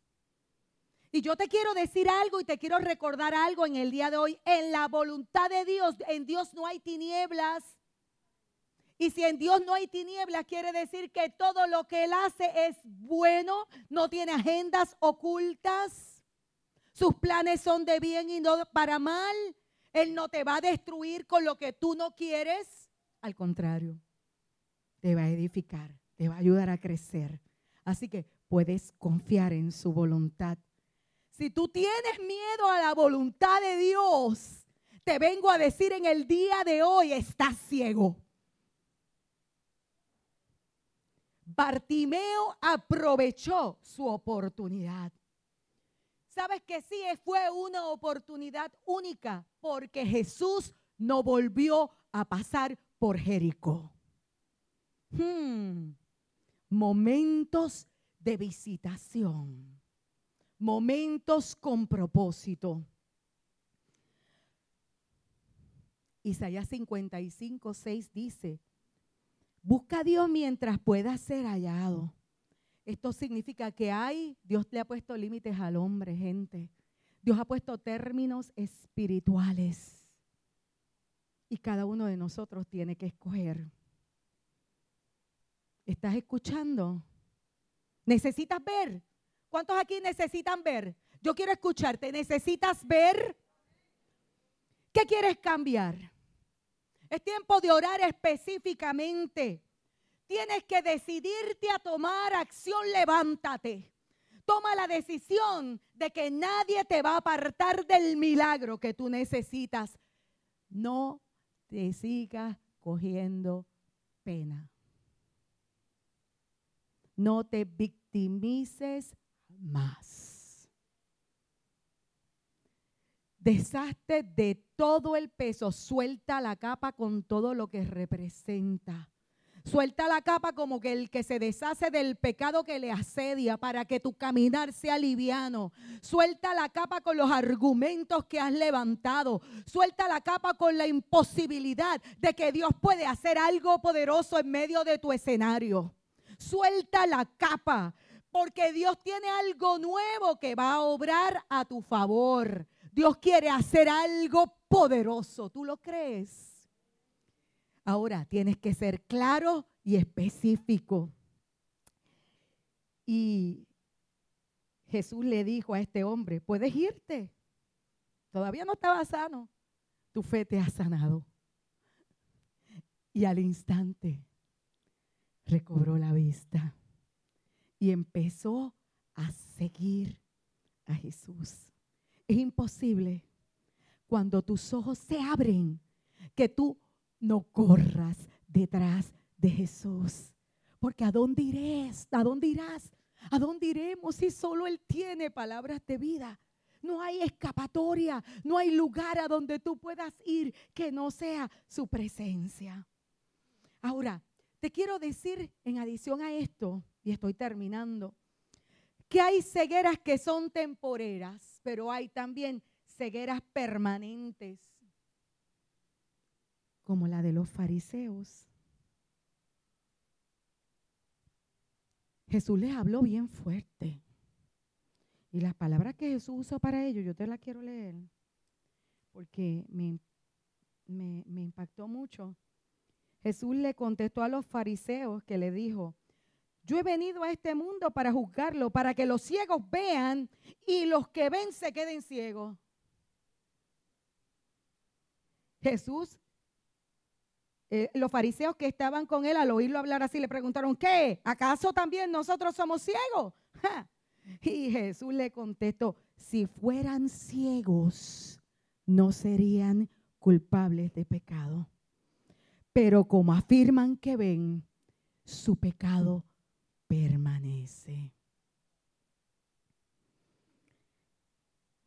Y yo te quiero decir algo y te quiero recordar algo en el día de hoy. En la voluntad de Dios, en Dios no hay tinieblas. Y si en Dios no hay tinieblas, quiere decir que todo lo que Él hace es bueno, no tiene agendas ocultas. Sus planes son de bien y no para mal. Él no te va a destruir con lo que tú no quieres. Al contrario, te va a edificar, te va a ayudar a crecer. Así que puedes confiar en su voluntad. Si tú tienes miedo a la voluntad de Dios, te vengo a decir en el día de hoy, estás ciego. Bartimeo aprovechó su oportunidad. ¿Sabes que sí? Fue una oportunidad única porque Jesús no volvió a pasar por Jericó. Hmm. Momentos de visitación. Momentos con propósito. Isaías 55, 6 dice, Busca a Dios mientras pueda ser hallado. Esto significa que hay, Dios le ha puesto límites al hombre, gente. Dios ha puesto términos espirituales. Y cada uno de nosotros tiene que escoger. ¿Estás escuchando? ¿Necesitas ver? ¿Cuántos aquí necesitan ver? Yo quiero escucharte. ¿Necesitas ver? ¿Qué quieres cambiar? Es tiempo de orar específicamente. Tienes que decidirte a tomar acción, levántate. Toma la decisión de que nadie te va a apartar del milagro que tú necesitas. No te sigas cogiendo pena. No te victimices más. Deshazte de todo el peso, suelta la capa con todo lo que representa. Suelta la capa como que el que se deshace del pecado que le asedia para que tu caminar sea liviano. Suelta la capa con los argumentos que has levantado. Suelta la capa con la imposibilidad de que Dios puede hacer algo poderoso en medio de tu escenario. Suelta la capa porque Dios tiene algo nuevo que va a obrar a tu favor. Dios quiere hacer algo poderoso. ¿Tú lo crees? Ahora tienes que ser claro y específico. Y Jesús le dijo a este hombre, puedes irte. Todavía no estaba sano. Tu fe te ha sanado. Y al instante recobró la vista y empezó a seguir a Jesús. Es imposible cuando tus ojos se abren que tú no corras detrás de Jesús. Porque ¿a dónde irás? ¿A dónde irás? ¿A dónde iremos si solo Él tiene palabras de vida? No hay escapatoria, no hay lugar a donde tú puedas ir que no sea su presencia. Ahora, te quiero decir en adición a esto, y estoy terminando, que hay cegueras que son temporeras, pero hay también cegueras permanentes como la de los fariseos. Jesús les habló bien fuerte. Y las palabras que Jesús usó para ello, yo te las quiero leer, porque me, me, impactó mucho. Jesús le contestó a los fariseos que le dijo, yo he venido a este mundo para juzgarlo, para que los ciegos vean y los que ven se queden ciegos. Jesús eh, los fariseos que estaban con él al oírlo hablar así le preguntaron, ¿qué? ¿Acaso también nosotros somos ciegos? Y Jesús le contestó, si fueran ciegos, no serían culpables de pecado. Pero como afirman que ven, su pecado permanece.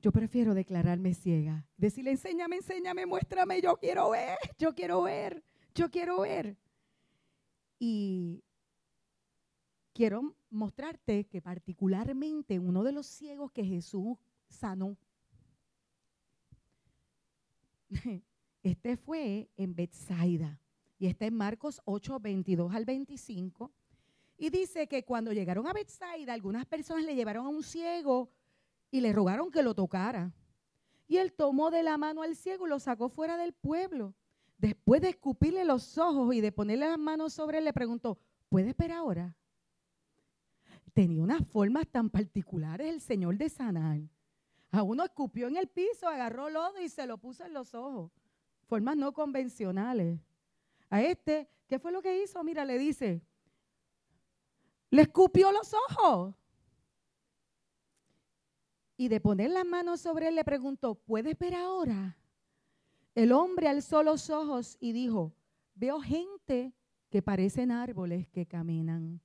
Yo prefiero declararme ciega, decirle, enséñame, enséñame, muéstrame, yo quiero ver, yo quiero ver. Yo quiero ver. Y quiero mostrarte que particularmente uno de los ciegos que Jesús sanó, [laughs] este fue en Bethsaida y está en Marcos 8, 22 al 25. Y dice que cuando llegaron a Bethsaida, algunas personas le llevaron a un ciego y le rogaron que lo tocara. Y él tomó de la mano al ciego y lo sacó fuera del pueblo. Después de escupirle los ojos y de ponerle las manos sobre él, le preguntó, ¿puede esperar ahora? Tenía unas formas tan particulares el Señor de sanar. A uno escupió en el piso, agarró lodo y se lo puso en los ojos. Formas no convencionales. A este, ¿qué fue lo que hizo? Mira, le dice, le escupió los ojos. Y de poner las manos sobre él le preguntó, ¿puede ver ahora? El hombre alzó los ojos y dijo, veo gente que parecen árboles que caminan.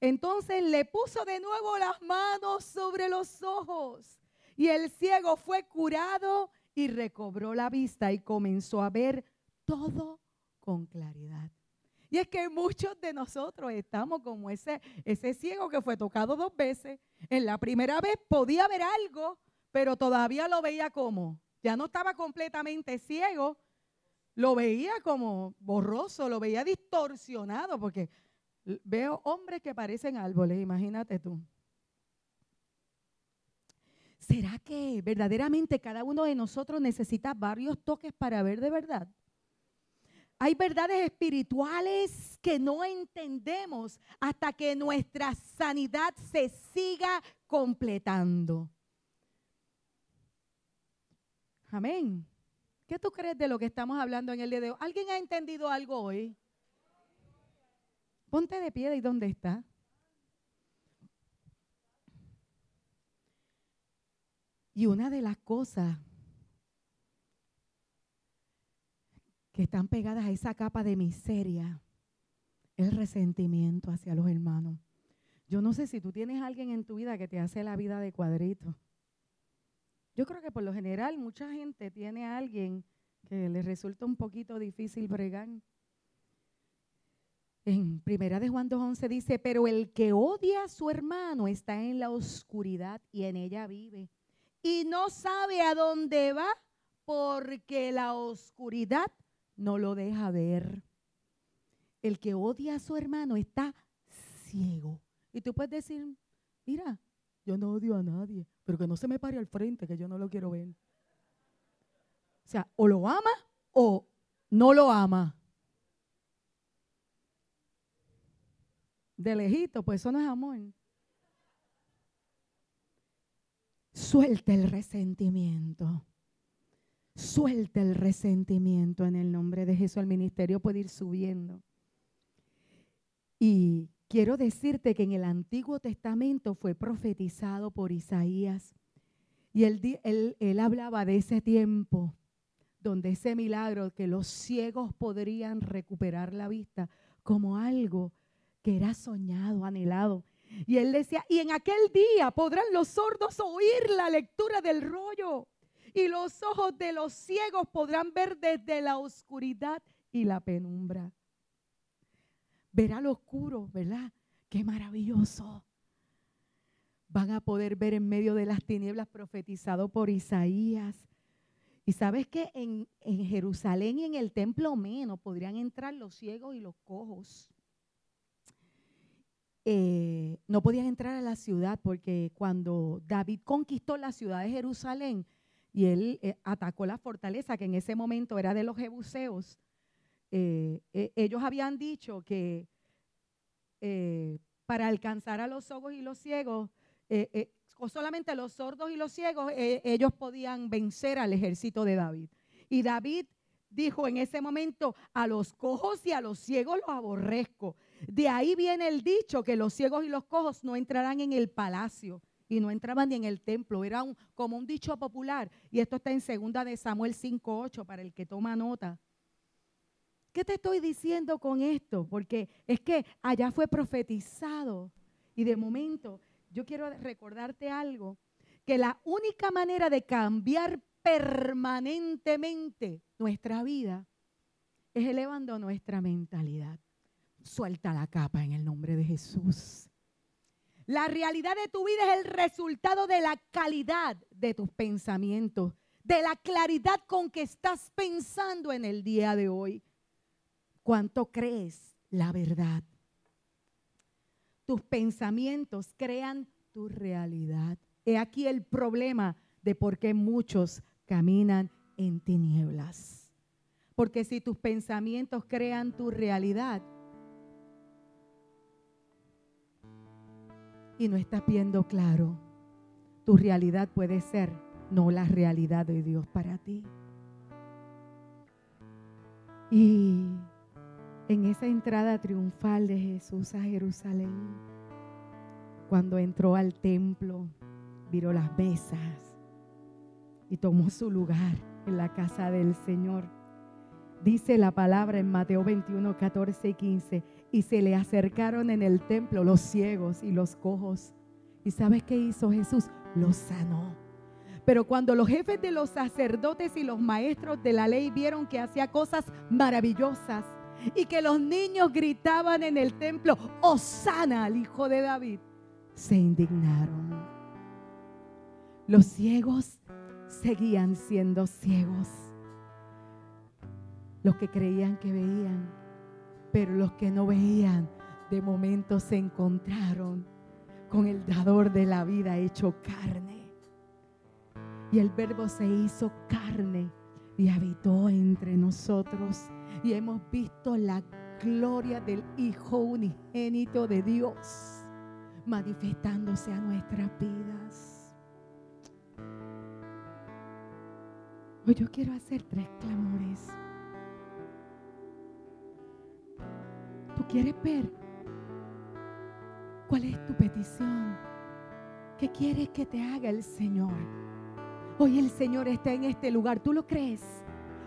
Entonces le puso de nuevo las manos sobre los ojos y el ciego fue curado y recobró la vista y comenzó a ver todo con claridad. Y es que muchos de nosotros estamos como ese, ese ciego que fue tocado dos veces. En la primera vez podía ver algo, pero todavía lo veía como ya no estaba completamente ciego, lo veía como borroso, lo veía distorsionado, porque veo hombres que parecen árboles, imagínate tú. ¿Será que verdaderamente cada uno de nosotros necesita varios toques para ver de verdad? Hay verdades espirituales que no entendemos hasta que nuestra sanidad se siga completando. Amén. ¿Qué tú crees de lo que estamos hablando en el día de hoy? ¿Alguien ha entendido algo hoy? Ponte de pie de dónde está. Y una de las cosas que están pegadas a esa capa de miseria el resentimiento hacia los hermanos. Yo no sé si tú tienes alguien en tu vida que te hace la vida de cuadrito. Yo creo que por lo general mucha gente tiene a alguien que le resulta un poquito difícil bregar. En Primera de Juan 2.11 dice, pero el que odia a su hermano está en la oscuridad y en ella vive. Y no sabe a dónde va porque la oscuridad no lo deja ver. El que odia a su hermano está ciego. Y tú puedes decir, mira, yo no odio a nadie, pero que no se me pare al frente, que yo no lo quiero ver. O sea, o lo ama o no lo ama. De lejito, pues eso no es amor. Suelta el resentimiento. Suelta el resentimiento en el nombre de Jesús. El ministerio puede ir subiendo. Y quiero decirte que en el Antiguo Testamento fue profetizado por Isaías. Y él, él, él hablaba de ese tiempo donde ese milagro que los ciegos podrían recuperar la vista como algo que era soñado, anhelado. Y él decía, y en aquel día podrán los sordos oír la lectura del rollo, y los ojos de los ciegos podrán ver desde la oscuridad y la penumbra. Ver al oscuro, ¿verdad? Qué maravilloso. Van a poder ver en medio de las tinieblas profetizado por Isaías. Y sabes que en, en Jerusalén y en el templo menos podrían entrar los ciegos y los cojos. Eh, no podían entrar a la ciudad porque cuando David conquistó la ciudad de Jerusalén y él eh, atacó la fortaleza que en ese momento era de los jebuseos, eh, ellos habían dicho que para alcanzar a los sordos y los ciegos, o solamente los sordos y los ciegos, ellos podían vencer al ejército de David. Y David dijo en ese momento, a los cojos y a los ciegos los aborrezco. De ahí viene el dicho que los ciegos y los cojos no entrarán en el palacio y no entraban ni en el templo. Era un, como un dicho popular. Y esto está en segunda de Samuel 5.8 para el que toma nota. ¿Qué te estoy diciendo con esto? Porque es que allá fue profetizado. Y de momento, yo quiero recordarte algo, que la única manera de cambiar permanentemente nuestra vida es elevando nuestra mentalidad. Suelta la capa en el nombre de Jesús. La realidad de tu vida es el resultado de la calidad de tus pensamientos, de la claridad con que estás pensando en el día de hoy. ¿Cuánto crees la verdad? Tus pensamientos crean tu realidad. He aquí el problema de por qué muchos caminan en tinieblas. Porque si tus pensamientos crean tu realidad y no estás viendo claro, tu realidad puede ser no la realidad de Dios para ti. Y en esa entrada triunfal de Jesús a Jerusalén, cuando entró al templo, viró las mesas, y tomó su lugar en la casa del Señor. Dice la palabra en Mateo 21, 14 y 15, y se le acercaron en el templo los ciegos y los cojos. ¿Y sabes qué hizo Jesús? Los sanó. Pero cuando los jefes de los sacerdotes y los maestros de la ley vieron que hacía cosas maravillosas y que los niños gritaban en el templo, Osana al hijo de David, se indignaron. Los ciegos seguían siendo ciegos. Los que creían que veían, pero los que no veían, de momento se encontraron con el dador de la vida hecho carne. Y el verbo se hizo carne y habitó entre nosotros. Y hemos visto la gloria del Hijo unigénito de Dios manifestándose a nuestras vidas. Hoy yo quiero hacer tres clamores. Quieres ver cuál es tu petición. ¿Qué quieres que te haga el Señor? Hoy el Señor está en este lugar. ¿Tú lo crees?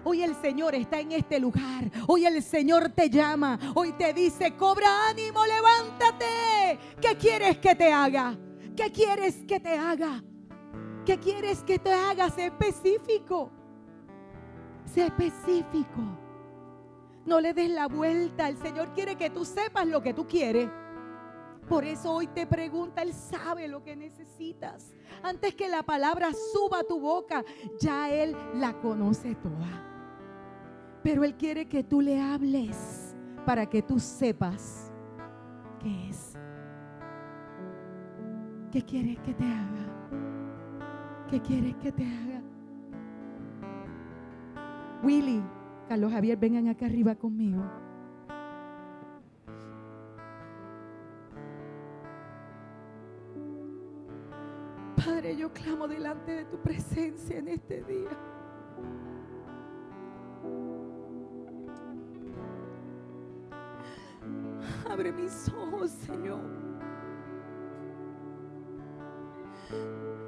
Hoy el Señor está en este lugar. Hoy el Señor te llama. Hoy te dice, cobra ánimo, levántate. ¿Qué quieres que te haga? ¿Qué quieres que te haga? ¿Qué quieres que te haga? Sé específico. Sé específico. No le des la vuelta. El Señor quiere que tú sepas lo que tú quieres. Por eso hoy te pregunta, Él sabe lo que necesitas. Antes que la palabra suba a tu boca, ya Él la conoce toda. Pero Él quiere que tú le hables para que tú sepas qué es. ¿Qué quieres que te haga? ¿Qué quieres que te haga? Willy, Carlos Javier, vengan acá arriba conmigo. Padre, yo clamo delante de tu presencia en este día. Abre mis ojos, Señor.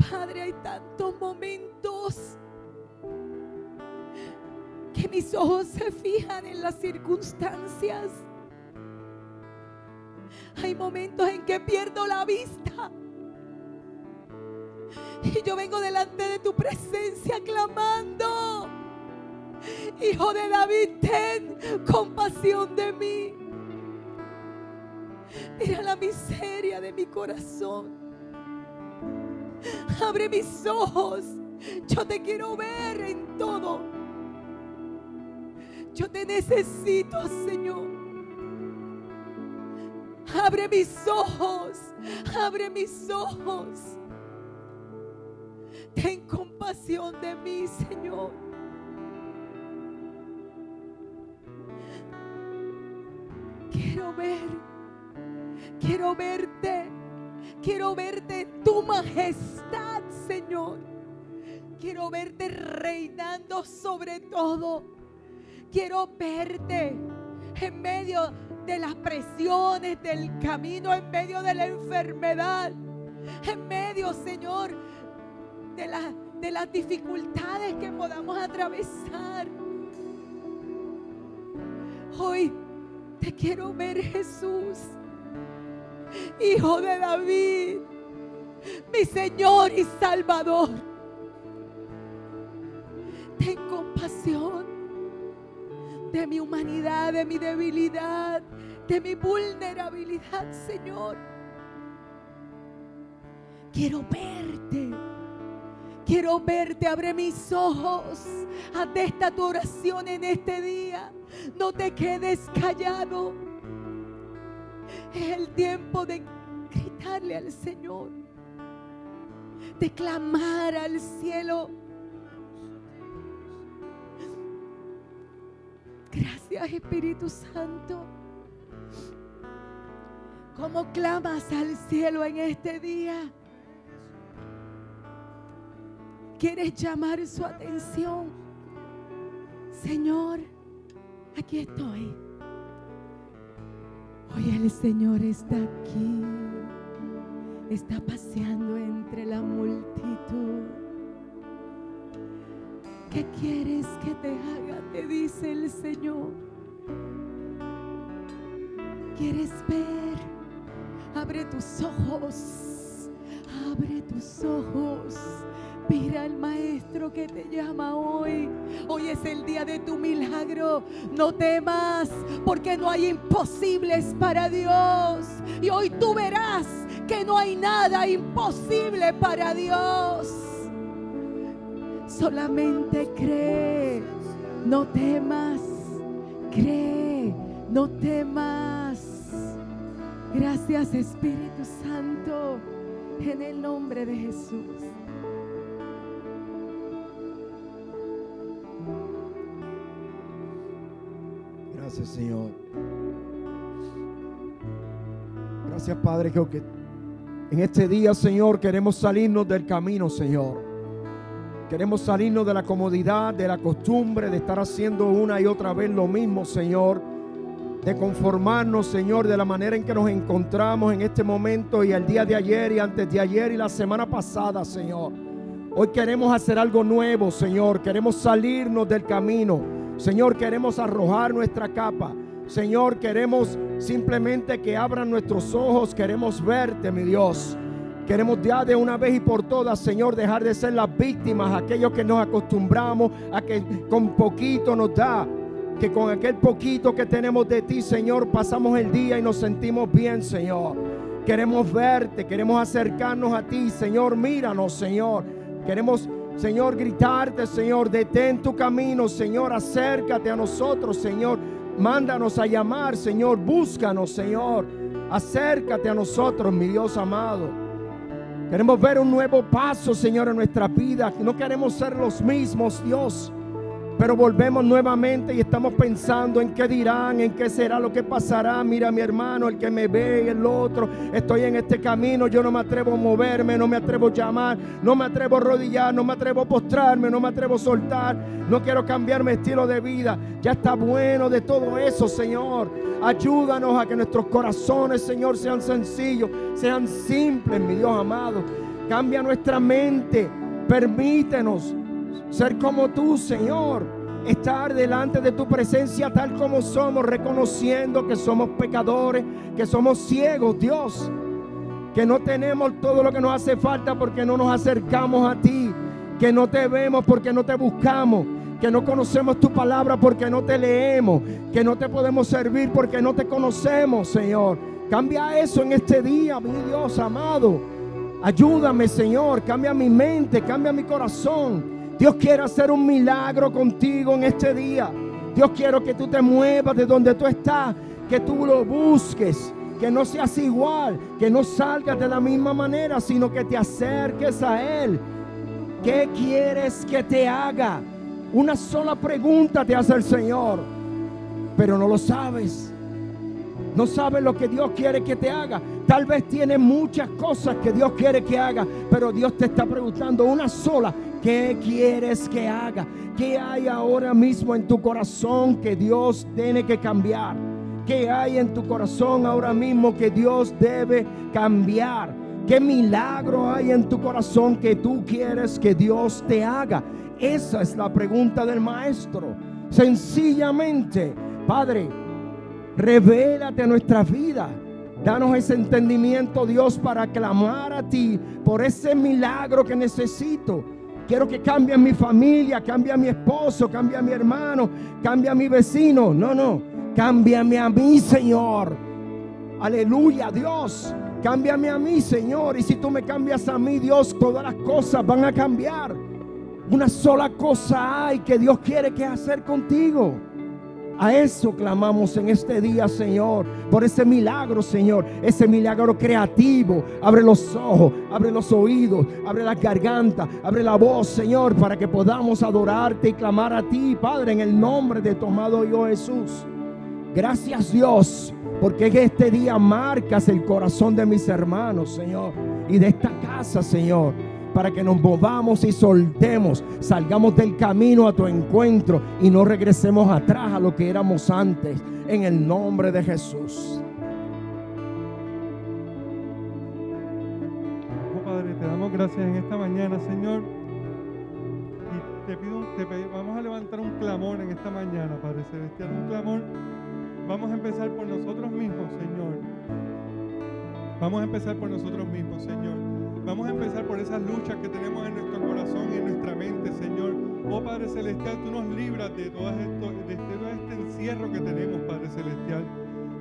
Padre, hay tantos momentos que mis ojos se fijan en las circunstancias. Hay momentos en que pierdo la vista. Y yo vengo delante de tu presencia clamando. Hijo de David, ten compasión de mí. Mira la miseria de mi corazón. Abre mis ojos. Yo te quiero ver en todo. Yo te necesito, Señor. Abre mis ojos. Abre mis ojos. Ten compasión de mí, Señor. Quiero ver, quiero verte, quiero verte tu majestad, Señor. Quiero verte reinando sobre todo. Quiero verte en medio de las presiones del camino, en medio de la enfermedad, en medio, Señor, de, de las dificultades que podamos atravesar. Hoy te quiero ver Jesús, Hijo de David, mi Señor y Salvador. Ten compasión de mi humanidad, de mi debilidad, de mi vulnerabilidad, Señor. Quiero verte. Quiero verte, abre mis ojos ante esta tu oración en este día. No te quedes callado. Es el tiempo de gritarle al Señor, de clamar al cielo. Gracias Espíritu Santo. ¿Cómo clamas al cielo en este día? quieres llamar su atención, Señor, aquí estoy. Hoy el Señor está aquí, está paseando entre la multitud. ¿Qué quieres que te haga? Te dice el Señor. ¿Quieres ver? Abre tus ojos. Abre tus ojos Mira al Maestro que te llama hoy. Hoy es el día de tu milagro. No temas, porque no hay imposibles para Dios. Y hoy tú verás que no hay nada imposible para Dios. Solamente cree, no temas, cree, no temas. Gracias Espíritu Santo, en el nombre de Jesús. Gracias, Señor. Gracias, Padre, que en este día, Señor, queremos salirnos del camino, Señor. Queremos salirnos de la comodidad, de la costumbre de estar haciendo una y otra vez lo mismo, Señor. De conformarnos, Señor, de la manera en que nos encontramos en este momento y el día de ayer y antes de ayer y la semana pasada, Señor. Hoy queremos hacer algo nuevo, Señor. Queremos salirnos del camino. Señor, queremos arrojar nuestra capa. Señor, queremos simplemente que abran nuestros ojos. Queremos verte, mi Dios. Queremos ya de una vez y por todas, Señor, dejar de ser las víctimas, aquellos que nos acostumbramos a que con poquito nos da, que con aquel poquito que tenemos de ti, Señor, pasamos el día y nos sentimos bien, Señor. Queremos verte, queremos acercarnos a ti, Señor, míranos, Señor. Queremos, Señor, gritarte, Señor, detén tu camino, Señor, acércate a nosotros, Señor. Mándanos a llamar, Señor, búscanos, Señor. Acércate a nosotros, mi Dios amado. Queremos ver un nuevo paso, Señor, en nuestra vida. No queremos ser los mismos, Dios. Pero volvemos nuevamente y estamos pensando en qué dirán, en qué será lo que pasará. Mira mi hermano, el que me ve, el otro. Estoy en este camino, yo no me atrevo a moverme, no me atrevo a llamar, no me atrevo a rodillar, no me atrevo a postrarme, no me atrevo a soltar. No quiero cambiar mi estilo de vida. Ya está bueno de todo eso, Señor. Ayúdanos a que nuestros corazones, Señor, sean sencillos, sean simples, mi Dios amado. Cambia nuestra mente. Permítenos ser como tú, Señor. Estar delante de tu presencia tal como somos, reconociendo que somos pecadores, que somos ciegos, Dios. Que no tenemos todo lo que nos hace falta porque no nos acercamos a ti. Que no te vemos porque no te buscamos que no conocemos tu palabra porque no te leemos, que no te podemos servir porque no te conocemos, Señor. Cambia eso en este día, mi Dios amado. Ayúdame, Señor, cambia mi mente, cambia mi corazón. Dios quiere hacer un milagro contigo en este día. Dios quiero que tú te muevas de donde tú estás, que tú lo busques, que no seas igual, que no salgas de la misma manera, sino que te acerques a Él. ¿Qué quieres que te haga? Una sola pregunta te hace el Señor, pero no lo sabes. No sabes lo que Dios quiere que te haga. Tal vez tiene muchas cosas que Dios quiere que haga, pero Dios te está preguntando una sola. ¿Qué quieres que haga? ¿Qué hay ahora mismo en tu corazón que Dios tiene que cambiar? ¿Qué hay en tu corazón ahora mismo que Dios debe cambiar? ¿Qué milagro hay en tu corazón que tú quieres que Dios te haga? Esa es la pregunta del maestro. Sencillamente, Padre, revélate a nuestra vida. Danos ese entendimiento, Dios, para clamar a ti por ese milagro que necesito. Quiero que cambie mi familia, cambie a mi esposo, cambie a mi hermano, cambie a mi vecino. No, no, cámbiame a mí, Señor. Aleluya, Dios. Cámbiame a mí, Señor. Y si tú me cambias a mí, Dios, todas las cosas van a cambiar. Una sola cosa hay que Dios quiere que hacer contigo. A eso clamamos en este día, Señor, por ese milagro, Señor, ese milagro creativo. Abre los ojos, abre los oídos, abre la garganta, abre la voz, Señor, para que podamos adorarte y clamar a ti, Padre, en el nombre de tu amado yo Jesús. Gracias, Dios, porque en este día marcas el corazón de mis hermanos, Señor, y de esta casa, Señor para que nos movamos y soltemos, salgamos del camino a tu encuentro y no regresemos atrás a lo que éramos antes, en el nombre de Jesús. Oh, Padre, te damos gracias en esta mañana, Señor. Y te pido, te vamos a levantar un clamor en esta mañana, Padre Celestial, un clamor. Vamos a empezar por nosotros mismos, Señor. Vamos a empezar por nosotros mismos, Señor. Vamos a empezar por esas luchas que tenemos en nuestro corazón y en nuestra mente, Señor. Oh Padre Celestial, tú nos libras de este, todo este encierro que tenemos, Padre Celestial.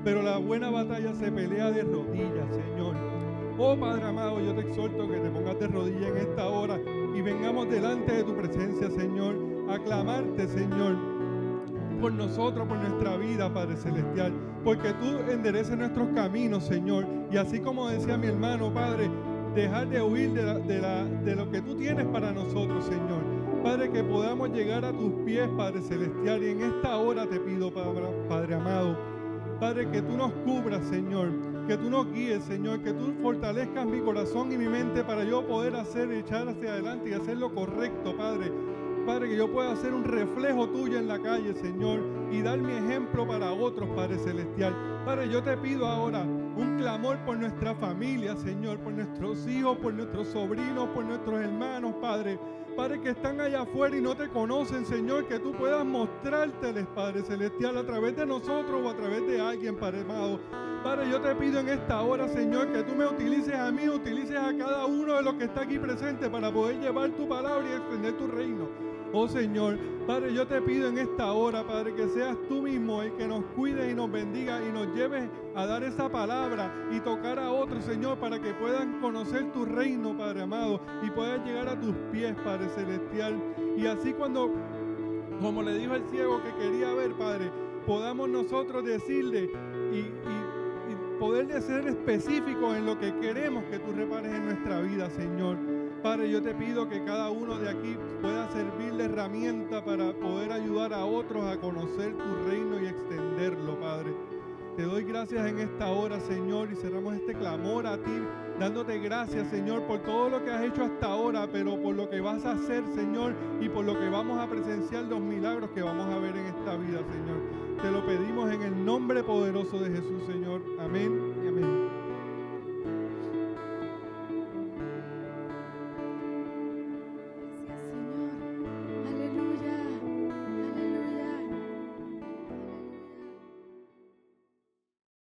Pero la buena batalla se pelea de rodillas, Señor. Oh Padre amado, yo te exhorto que te pongas de rodillas en esta hora y vengamos delante de tu presencia, Señor, a clamarte, Señor, por nosotros, por nuestra vida, Padre Celestial, porque tú endereces nuestros caminos, Señor. Y así como decía mi hermano, Padre, dejar de huir de, lo que tú tienes para nosotros, Señor. Padre, que podamos llegar a tus pies, Padre Celestial. Y en esta hora te pido, Padre, Padre amado, Padre, que tú nos cubras, Señor. Que tú nos guíes, Señor. Que tú fortalezcas mi corazón y mi mente para yo poder hacer, echar hacia adelante y hacer lo correcto, Padre. Padre, que yo pueda ser un reflejo tuyo en la calle, Señor, y dar mi ejemplo para otros, Padre Celestial. Padre, yo te pido ahora un clamor por nuestra familia, Señor, por nuestros hijos, por nuestros sobrinos, por nuestros hermanos, Padre. Padre, que están allá afuera y no te conocen, Señor, que tú puedas mostrárteles, Padre Celestial, a través de nosotros o a través de alguien, Padre amado. Padre, yo te pido en esta hora, Señor, que tú me utilices a mí, utilices a cada uno de los que está aquí presente para poder llevar tu palabra y extender tu reino. Oh Señor, Padre, yo te pido en esta hora, Padre, que seas tú mismo el que nos cuide y nos bendiga y nos lleves a dar esa palabra y tocar a otros, Señor, para que puedan conocer tu reino, Padre amado, y puedan llegar a tus pies, Padre celestial. Y así cuando, como le dijo el ciego que quería ver, Padre, podamos nosotros decirle y, y, y ser específicos en lo que queremos que tú repares en nuestra vida, Señor. Padre, yo te pido que cada uno de aquí pueda servir de herramienta para poder ayudar a otros a conocer tu reino y extenderlo, Padre. Te doy gracias en esta hora, Señor, y cerramos este clamor a ti, dándote gracias, Señor, por todo lo que has hecho hasta ahora, pero por lo que vas a hacer, Señor, y por lo que vamos a presenciar los milagros que vamos a ver en esta vida, Señor. Te lo pedimos en el nombre poderoso de Jesús, Señor. Amén